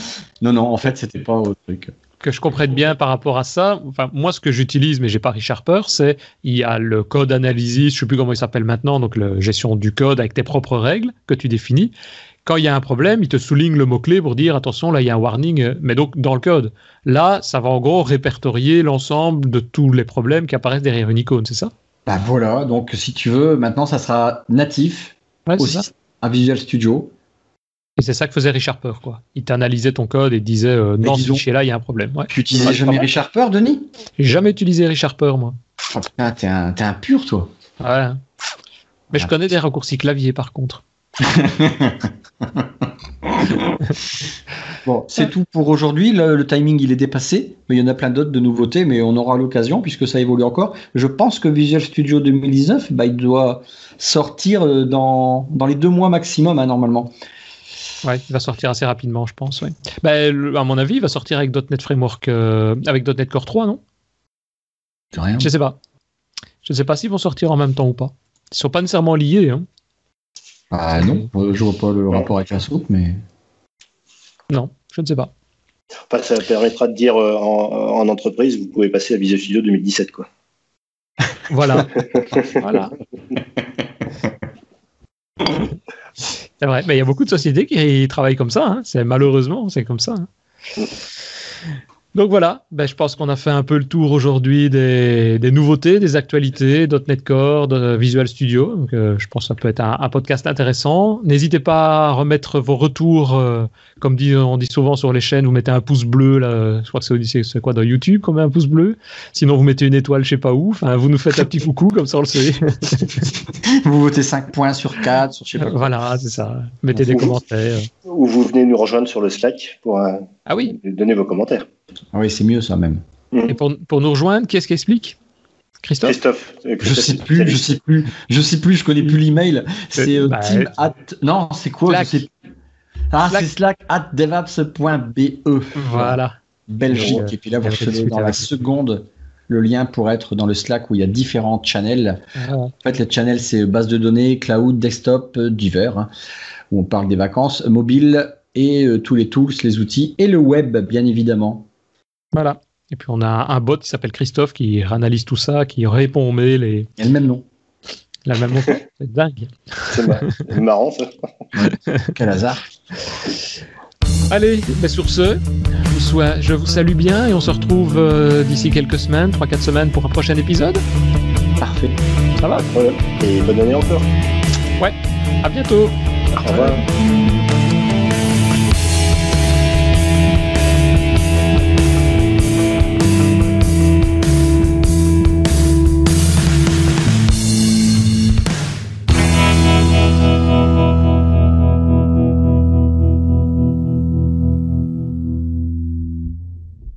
Non non, en fait c'était pas au truc. Que je comprenne bien par rapport à ça, moi ce que j'utilise, mais j'ai pas Richard Harper, c'est il y a le code analysis, je sais plus comment il s'appelle maintenant, donc la gestion du code avec tes propres règles que tu définis. Quand il y a un problème, il te souligne le mot-clé pour dire attention, là il y a un warning, mais donc dans le code. Là, ça va en gros répertorier l'ensemble de tous les problèmes qui apparaissent derrière une icône, c'est ça? Bah voilà, donc si tu veux, maintenant ça sera natif aussi, un Visual Studio. Et c'est ça que faisait Richard Harper, quoi. Il t'analysait ton code et disait euh, non, ce fichier-là, il y a un problème. Ouais. Tu utilisais jamais Richard Harper, Denis? J'ai jamais utilisé Richard Harper, moi. Oh, t'es un, un, pur, toi. Ouais. Mais je ah. connais des raccourcis clavier, par contre. bon, c'est tout pour aujourd'hui. Le, timing, il est dépassé, mais il y en a plein d'autres de nouveautés, mais on aura l'occasion puisque ça évolue encore. Je pense que Visual Studio 2019, bah, il doit sortir euh, dans, dans les deux mois maximum, hein, normalement. Ouais, il va sortir assez rapidement, je pense. Bah, à mon avis, il va sortir avec .NET Framework, euh, avec .NET Core 3, non? Rien. Je sais pas. Je ne sais pas s'ils vont sortir en même temps ou pas. Ils sont pas nécessairement liés. Hein. Ah non, je vois pas le rapport avec la soupe, mais. Non, je ne sais pas. ça permettra de dire euh, en, entreprise, vous pouvez passer à Visual Studio 2017, quoi. voilà. voilà. C'est vrai, mais il y a beaucoup de sociétés qui travaillent comme ça. Hein. C'est malheureusement, c'est comme ça. Hein. Donc voilà, ben, je pense qu'on a fait un peu le tour aujourd'hui des, nouveautés, des actualités, .NET Core, de Visual Studio. Donc, euh, je pense que ça peut être un, podcast intéressant. N'hésitez pas à remettre vos retours, euh, comme dit, on dit souvent sur les chaînes, vous mettez un pouce bleu, là, je crois que c'est, c'est quoi dans YouTube met un pouce bleu. Sinon, vous mettez une étoile, je sais pas où. Enfin, vous nous faites un petit coucou, comme ça on le sait. vous votez 5 points sur 4, sur je sais pas. Voilà, c'est ça. Mettez des commentaires. Ou vous venez nous rejoindre sur le Slack pour euh, ah oui. donner vos commentaires. Ah oui, c'est mieux ça même. Mm. Et pour, pour, nous rejoindre, qui est-ce qui explique Christophe, Christophe, Je sais plus, je sais plus, je sais plus, je connais plus l'email. C'est euh, bah, Team at. Non, c'est quoi? Ah, c'est slack at devaps.be. Voilà. Belgique. Et puis là, vous recevez dans la seconde le lien pour être dans le Slack où il y a différents channels. Ah en fait, les channels, c'est base de données, cloud, desktop, euh, divers, hein, où on parle des vacances, mobile et euh, tous les tools, les outils et le web, bien évidemment. Voilà. Et puis on a un bot qui s'appelle Christophe qui analyse tout ça, qui répond aux mails. Et... Il a le même nom. La même nom. C'est dingue. C'est marrant ça. Quel hasard. Allez, bah sur ce, je vous salue bien et on se retrouve euh, d'ici quelques semaines, 3-4 semaines pour un prochain épisode. Parfait. Ça va? Et bonne année encore. Ouais, à bientôt. Au revoir.